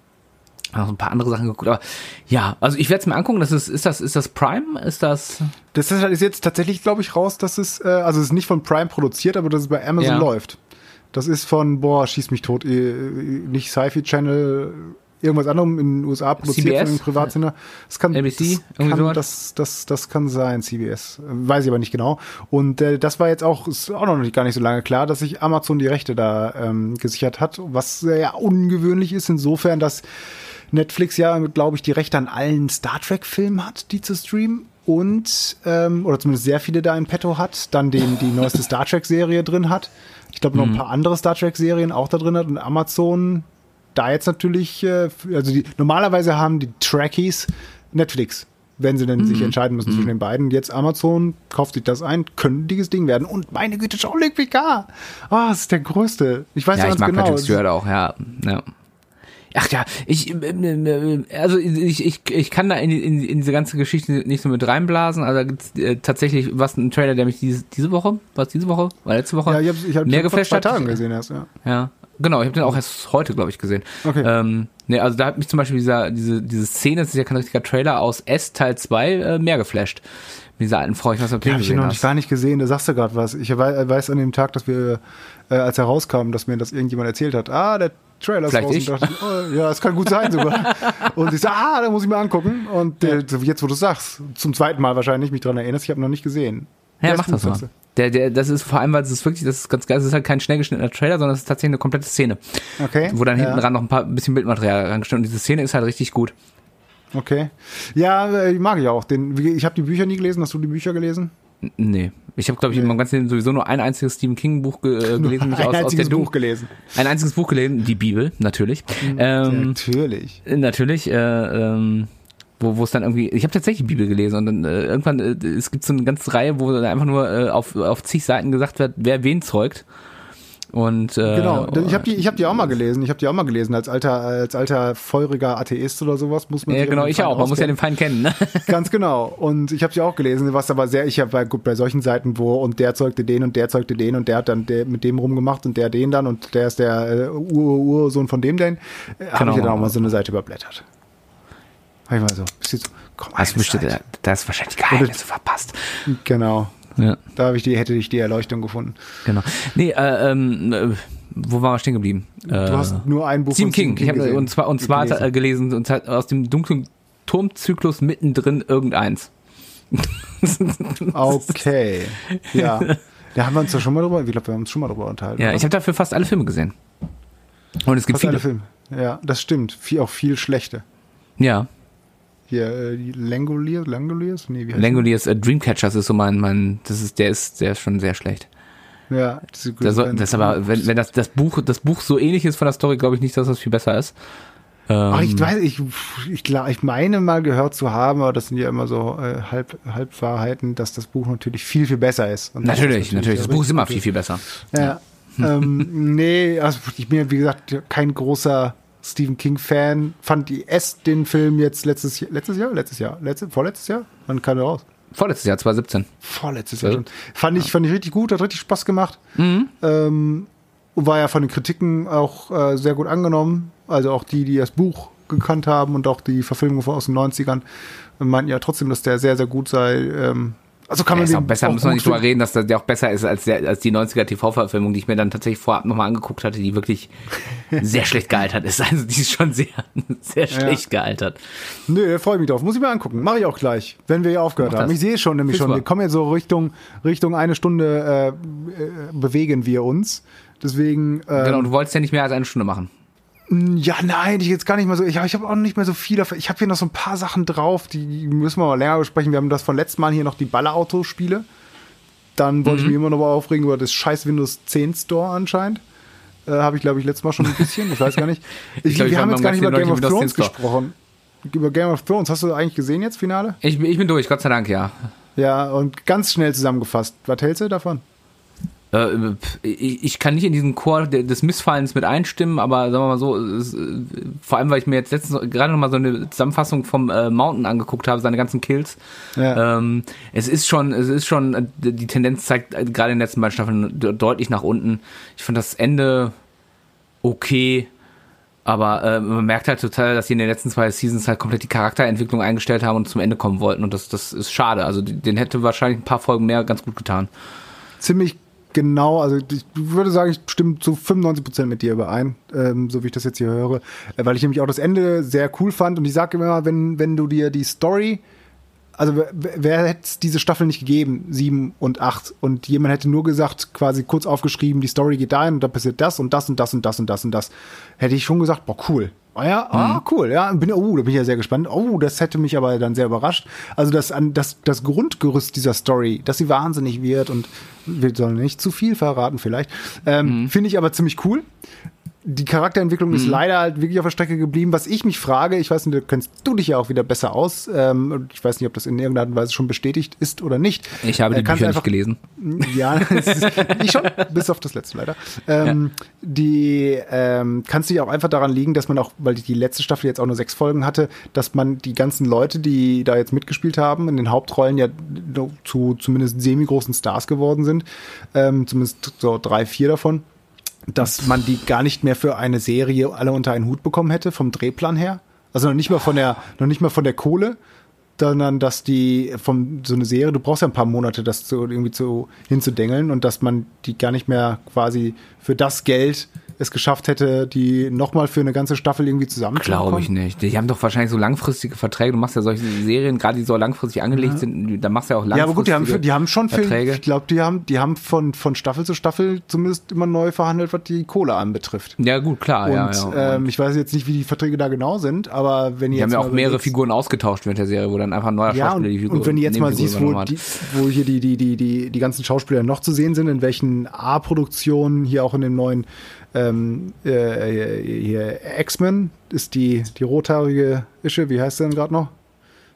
noch ein paar andere Sachen geguckt, aber ja, also ich werde es mir angucken, das ist, ist das, ist das Prime? Ist das Das ist, jetzt tatsächlich, glaube ich, raus, dass es, äh, also es ist nicht von Prime produziert, aber dass es bei Amazon Ja. läuft. Das ist von, boah, schieß mich tot, äh, nicht Sci-Fi Channel, irgendwas anderem in den USA produziert CBS? von einem Privatsender. Das kann, NBC? das kann, das, das, das kann sein, CBS. Weiß ich aber nicht genau. Und äh, das war jetzt auch, ist auch noch nicht, gar nicht so lange klar, dass sich Amazon die Rechte da ähm, gesichert hat, was sehr ungewöhnlich ist, insofern, dass Netflix ja, glaube ich, die Rechte an allen Star Trek-Filmen hat, die zu streamen. Und, ähm, oder zumindest sehr viele da in petto hat, dann den, die neueste Star Trek-Serie drin hat. Ich glaube, noch ein paar andere Star Trek-Serien auch da drin hat. Und Amazon da jetzt natürlich, äh, also die, normalerweise haben die Trekkies Netflix, wenn sie denn sich entscheiden müssen zwischen den beiden. Jetzt Amazon kauft sich das ein, könnte Ding werden. Und meine Güte, Jean-Luc Picard. Ah, das ist der Größte. Ich weiß Ja, ja, ich ganz mag genau. Patrick Stewart auch, ja. ja. Ach ja, ich, äh, äh, also ich, ich, ich kann da in, die- in, in diese ganze Geschichte nicht so mit reinblasen. Also da gibt's äh, tatsächlich was ein Trailer, der mich diese, diese Woche, was diese Woche, war letzte Woche, Ja, ich habe ich hab mehr vor geflasht zwei hat. Tagen gesehen erst, ja. Ja, genau. Ich habe den auch erst heute, glaube ich, gesehen. Okay. Ähm, nee, also da hat mich zum Beispiel dieser, diese, diese Szene, das ist ja kein richtiger Trailer aus S Teil 2 äh, mehr geflasht. Mit dieser alten Frau, ich weiß nicht, ob du Den den habe ich gesehen noch nicht, gar nicht gesehen, da sagst du gerade was. Ich wei- weiß an dem Tag, dass wir, äh, als er rauskam, dass mir das irgendjemand erzählt hat. Ah, der Trailer ist Vielleicht raus. ich? Und dachte, oh, ja, das kann gut sein sogar. (laughs) und ich so, ah, da muss ich mir angucken. Und äh, jetzt, wo du sagst, zum zweiten Mal wahrscheinlich mich dran erinnerst, ich habe noch nicht gesehen. Ja, Der mach das mal. Der, der, das ist vor allem, weil es ist wirklich, das ist ganz geil, es ist halt kein schnell geschnittener Trailer, sondern es ist tatsächlich eine komplette Szene. Okay. Wo dann hinten ja. ran noch ein paar ein bisschen Bildmaterial rangestellt und diese Szene ist halt richtig gut. Okay. Ja, äh, mag ich auch. Den, ich habe die Bücher nie gelesen. Hast du die Bücher gelesen? Nee. Ich habe, glaube ich, in meinem ganzen Leben sowieso nur ein einziges Stephen King Buch ge äh, (laughs) gelesen, mich Ein aus, aus einziges Du- Buch gelesen. Ein einziges Buch gelesen, die Bibel, natürlich. Ähm, Natürlich. Natürlich, äh, ähm, wo wo es dann irgendwie, ich habe tatsächlich die Bibel gelesen und dann äh, irgendwann, äh, es gibt so eine ganze Reihe, wo dann einfach nur äh, auf, auf zig Seiten gesagt wird, wer wen zeugt. Und äh, Genau, ich habe die, ich hab die auch mal gelesen. Ich habe die auch mal gelesen. Als alter, als alter feuriger Atheist oder sowas muss man ja, genau, ich Feind auch. Man muss ja auskennen. den Feind kennen. Ne? (laughs) Ganz genau. Und ich habe sie auch gelesen, was aber sehr, ich habe bei, gut, bei solchen Seiten, wo und der zeugte den und der zeugte den und der hat dann der, mit dem rumgemacht und der den dann und der ist der äh, Ur- Ursohn von dem denn, äh, habe Genau. ich ja dann auch mal so eine Seite überblättert. Hab ich mal so, bist du so, komm, Das, eine bestimmt, Zeit. da ist wahrscheinlich Geheimnisse verpasst. Genau. Ja, Da ich die, hätte ich die Erleuchtung gefunden. genau. Nee, äh, ähm, äh, wo waren wir stehen geblieben? Du hast nur ein Buch Stephen King. Ich habe und zwar und zwar gelesen. gelesen, äh, gelesen und zwar aus dem dunklen Turmzyklus mittendrin irgendeins. (laughs) Okay. Ja. Da haben wir uns ja schon mal drüber, ich glaube, wir haben uns schon mal drüber unterhalten. Ja, oder? ich habe dafür fast alle Filme gesehen. Und es gibt Fast alle viele. Filme. Ja, das stimmt. Viel, auch viel schlechte. Ja, Hier, äh, Langoliers, Langoliers? Nee, wie heißt Langoliers äh, Dreamcatchers ist so mein, mein, das ist, der ist, der ist schon sehr schlecht. Ja, das ist, Das, soll, das aber, wenn, wenn das, das Buch, das Buch so ähnlich ist von der Story, glaube ich nicht, dass das viel besser ist. Ähm, Ach, ich weiß, ich, ich, ich meine mal gehört zu haben, aber das sind ja immer so äh, Halb, Halbwahrheiten, dass das Buch natürlich viel, viel besser ist. Das natürlich, ist natürlich. Das Buch ist immer viel, viel besser. Ja. ähm, (laughs) nee, also ich bin ja, wie gesagt, kein großer Stephen King-Fan. Fand die S den Film jetzt letztes Jahr, letztes Jahr? Letztes Jahr? Letztes, vorletztes Jahr? Wann kam der raus? Vorletztes Jahr, 2017. Vorletztes Ja. Jahr schon. Fand ich, fand ich richtig gut, hat richtig Spaß gemacht. Ähm, und war ja von den Kritiken auch äh, sehr gut angenommen. Also auch die, die das Buch gekannt haben und auch die Verfilmung von aus den 90ern meinten ja trotzdem, dass der sehr, sehr gut sei. Ähm, also kann Der man ist auch besser, müssen wir nicht drüber reden, dass der auch besser ist als, der, als die 90er TV-Verfilmung, die ich mir dann tatsächlich vorab nochmal angeguckt hatte, die wirklich (laughs) sehr schlecht gealtert ist. Also die ist schon sehr, (laughs) sehr schlecht gealtert. Nö, freue ich mich drauf. Muss ich mir angucken. Mache ich auch gleich, wenn wir hier aufgehört Mach haben. das. Ich sehe schon nämlich Viel schon. Wir kommen ja so Richtung, Richtung eine Stunde äh, äh, bewegen wir uns. Deswegen, äh, Genau, und du wolltest ja nicht mehr als eine Stunde machen. Ja, nein, ich jetzt gar nicht mehr so. Ich, ich habe auch nicht mehr so viel. Ich habe hier noch so ein paar Sachen drauf, die müssen wir mal länger besprechen. Wir haben das von letztem Mal hier noch die Ballerauto-Spiele. Dann wollte Mhm. ich mich immer noch mal aufregen über das scheiß Windows 10 Store anscheinend. Äh, habe ich, glaube ich, letztes Mal schon ein bisschen. Ich weiß gar nicht. (laughs) Ich, glaub, ich wir war haben jetzt gar nicht über Game of Windows 10 Thrones gesprochen. Über Game of Thrones. Hast du eigentlich gesehen jetzt, Finale? Ich, ich bin durch, Gott sei Dank, ja. Ja, und ganz schnell zusammengefasst. Was hältst du davon? Äh, ich kann nicht in diesen Chor de- des Missfallens mit einstimmen, aber sagen wir mal so, es, äh, vor allem, weil ich mir jetzt letztens gerade noch mal so eine Zusammenfassung vom äh, Mountain angeguckt habe, seine ganzen Kills. Ja. Ähm, es ist schon, es ist schon, die Tendenz zeigt gerade in den letzten beiden Staffeln de- deutlich nach unten. Ich fand das Ende okay, aber äh, man merkt halt total, dass sie in den letzten zwei Seasons halt komplett die Charakterentwicklung eingestellt haben und zum Ende kommen wollten und das, das ist schade. Also den hätte wahrscheinlich ein paar Folgen mehr ganz gut getan. Ziemlich genau, also ich würde sagen, ich stimme zu 95% mit dir überein, ähm, so wie ich das jetzt hier höre, äh, weil ich nämlich auch das Ende sehr cool fand und ich sage immer, wenn, wenn du dir die Story also wer, wer hätte es diese Staffel nicht gegeben, sieben und acht, und jemand hätte nur gesagt, quasi kurz aufgeschrieben, die Story geht dahin und da passiert das und das und das und das und das und das, hätte ich schon gesagt, boah, cool. Ah ja, ah, cool, ja, bin, oh, da bin ich ja sehr gespannt. Oh, das hätte mich aber dann sehr überrascht. Also das, an- das, das Grundgerüst dieser Story, dass sie wahnsinnig wird und wir sollen nicht zu viel verraten vielleicht, ähm, finde ich aber ziemlich cool die Charakterentwicklung ist leider halt wirklich auf der Strecke geblieben. Was ich mich frage, ich weiß nicht, da kennst du dich ja auch wieder besser aus. Ähm, ich weiß nicht, ob das in irgendeiner Art und Weise schon bestätigt ist oder nicht. Ich habe die Äh, Bücher einfach- nicht gelesen. (laughs) Ja, ist, ich schon, bis auf das letzte leider. Ähm, Die ähm, kannst du ja auch einfach daran liegen, dass man auch, weil die letzte Staffel jetzt auch nur sechs Folgen hatte, dass man die ganzen Leute, die da jetzt mitgespielt haben, in den Hauptrollen ja zu zumindest semi-großen Stars geworden sind, ähm, zumindest so drei, vier davon dass man die gar nicht mehr für eine Serie alle unter einen Hut bekommen hätte, vom Drehplan her. Also noch nicht mal von der, noch nicht mal von der Kohle, sondern dass die von so eine Serie, du brauchst ja ein paar Monate, das zu, irgendwie zu, hinzudengeln und dass man die gar nicht mehr quasi für das Geld es geschafft hätte, die nochmal für eine ganze Staffel irgendwie zusammenzubekommen. Glaube ich nicht. Die haben doch wahrscheinlich so langfristige Verträge. Du machst ja solche Serien, gerade die so langfristig angelegt sind, da machst du ja auch langfristige Ja, aber gut, die haben, die haben schon Verträge. ich glaube, die haben, die haben von, von Staffel zu Staffel zumindest immer neu verhandelt, was die Kohle anbetrifft. Ja, gut, klar. Und ja, ja. ähm, ich weiß jetzt nicht, wie die Verträge da genau sind, aber wenn ihr die haben jetzt ja auch mehrere Figuren ausgetauscht während der Serie, wo dann einfach ein neuer Ja, Schauspieler die Figur und wenn du jetzt mal siehst, wo, die, wo hier die, die, die, die, die ganzen Schauspieler noch zu sehen sind, in welchen A-Produktionen, hier auch in dem neuen ähm, äh, hier X-Men ist die, die rothaarige Ische, wie heißt sie denn gerade noch?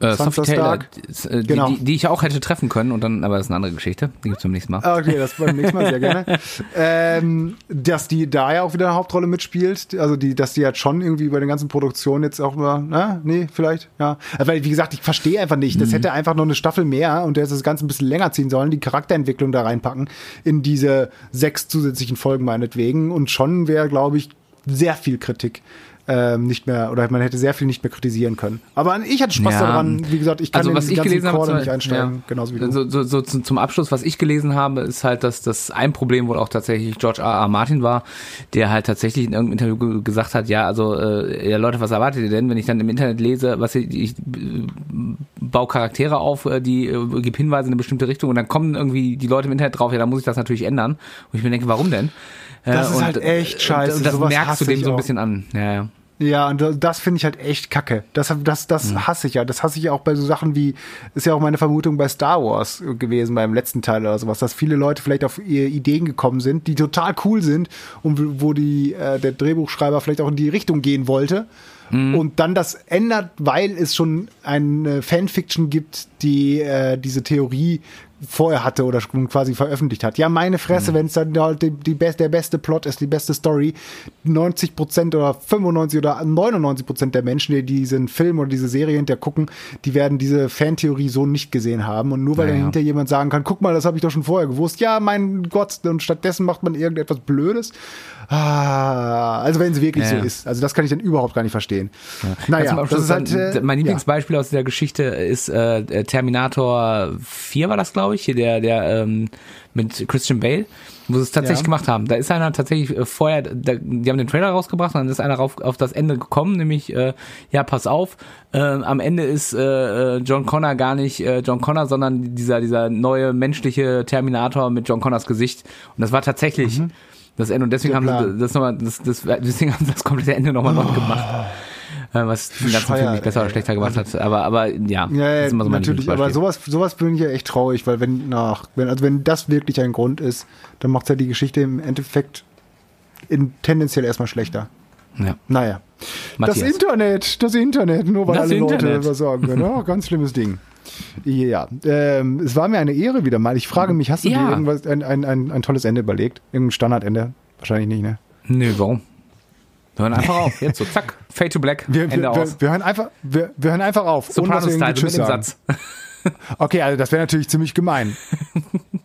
Äh, Sophie Taylor, äh, die, Genau. die, die ich auch hätte treffen können, und dann, aber das ist eine andere Geschichte. Die gibt's beim nächsten Mal. Okay, das beim nächsten Mal sehr gerne. (laughs) ähm, dass die da ja auch wieder eine Hauptrolle mitspielt, also die, dass die halt schon irgendwie bei den ganzen Produktionen jetzt auch mal, na, nee, vielleicht, ja. Also, Weil, wie gesagt, ich verstehe einfach nicht. Das hätte einfach noch eine Staffel mehr und der hätte das Ganze ein bisschen länger ziehen sollen, die Charakterentwicklung da reinpacken in diese sechs zusätzlichen Folgen meinetwegen und schon wäre, glaube ich, sehr viel Kritik ähm, nicht mehr, oder man hätte sehr viel nicht mehr kritisieren können. Aber ich hatte Spaß Ja. daran. Wie gesagt, ich kann Also, was den ich ganzen gelesen habe, nicht einsteigen, ja. genauso wie du. So, so, so zum zum Abschluss, was ich gelesen habe, ist halt, dass das ein Problem wohl auch tatsächlich George R. R. Martin war, der halt tatsächlich in irgendeinem Interview ge- gesagt hat, ja, also äh, ja Leute, was erwartet ihr denn, wenn ich dann im Internet lese, was ich, ich äh, baue Charaktere auf, äh, die äh, gebe Hinweise in eine bestimmte Richtung und dann kommen irgendwie die Leute im Internet drauf, ja, dann muss ich das natürlich ändern. Und ich mir denke, warum denn? Das ist und, halt echt scheiße. Und das Sowas merkst du dem so ein auch. bisschen an. Ja, ja. Ja, und da- das finde ich halt echt kacke. Das, das, das Mhm. hasse ich ja. Das hasse ich ja auch bei so Sachen wie, ist ja auch meine Vermutung bei Star Wars gewesen, beim letzten Teil oder sowas, dass viele Leute vielleicht auf ihre Ideen gekommen sind, die total cool sind und wo die, äh, der Drehbuchschreiber vielleicht auch in die Richtung gehen wollte. Mhm. Und dann das ändert, weil es schon eine Fanfiction gibt, die äh, diese Theorie vorher hatte oder schon quasi veröffentlicht hat. Ja, meine Fresse, wenn es dann halt die, die best, der beste Plot ist, die beste Story, 90 Prozent oder 95 oder 99 Prozent der Menschen, die diesen Film oder diese Serie hinterher gucken, die werden diese Fantheorie so nicht gesehen haben. Und nur weil dann hinter jemand sagen kann, guck mal, das habe ich doch schon vorher gewusst. Ja, mein Gott, und stattdessen macht man irgendetwas Blödes. Ah, also wenn es wirklich Ja, so ja. ist. Also das kann ich dann überhaupt gar nicht verstehen. Ja, Naja, das ist halt, äh, mein ja. Lieblingsbeispiel aus der Geschichte ist äh, Terminator 4 war das, glaube ich, hier der, der ähm, mit Christian Bale, wo sie es tatsächlich Ja. gemacht haben. Da ist einer tatsächlich äh, vorher, da, die haben den Trailer rausgebracht und dann ist einer auf, auf das Ende gekommen, nämlich, äh, ja, pass auf, äh, am Ende ist äh, äh, John Connor gar nicht John Connor, sondern dieser, dieser neue menschliche Terminator mit John Connors Gesicht. Und das war tatsächlich das Ende. Und deswegen haben sie das nochmal, das, das, deswegen haben sie das komplette Ende nochmal neu gemacht. Äh, was den ganzen Film nicht besser oder schlechter gemacht hat. Aber, aber ja, Ja, ja so natürlich, aber sowas, sowas bin ich ja echt traurig, weil wenn, nach, wenn, also wenn das wirklich ein Grund ist, dann macht ja die Geschichte im Endeffekt in, tendenziell erstmal schlechter. Ja. Naja. Matthias. Das Internet, das Internet, nur weil Das alle Leute Internet. was sagen können. Ja, ganz schlimmes Ding. Ja, ähm, es war mir eine Ehre wieder mal. Ich frage mich, hast du Ja. dir irgendwas, ein, ein, ein, ein tolles Ende überlegt? Irgendein Standardende? Wahrscheinlich nicht, ne? Nö, warum? Wir hören einfach auf. Jetzt so, zack, Fade to Black, Wir, Ende wir, aus. wir, wir, hören einfach, wir, wir hören einfach auf. ohne dass wir irgendwie mit dem. Satz. (laughs) Okay, also das wäre natürlich ziemlich gemein. (laughs)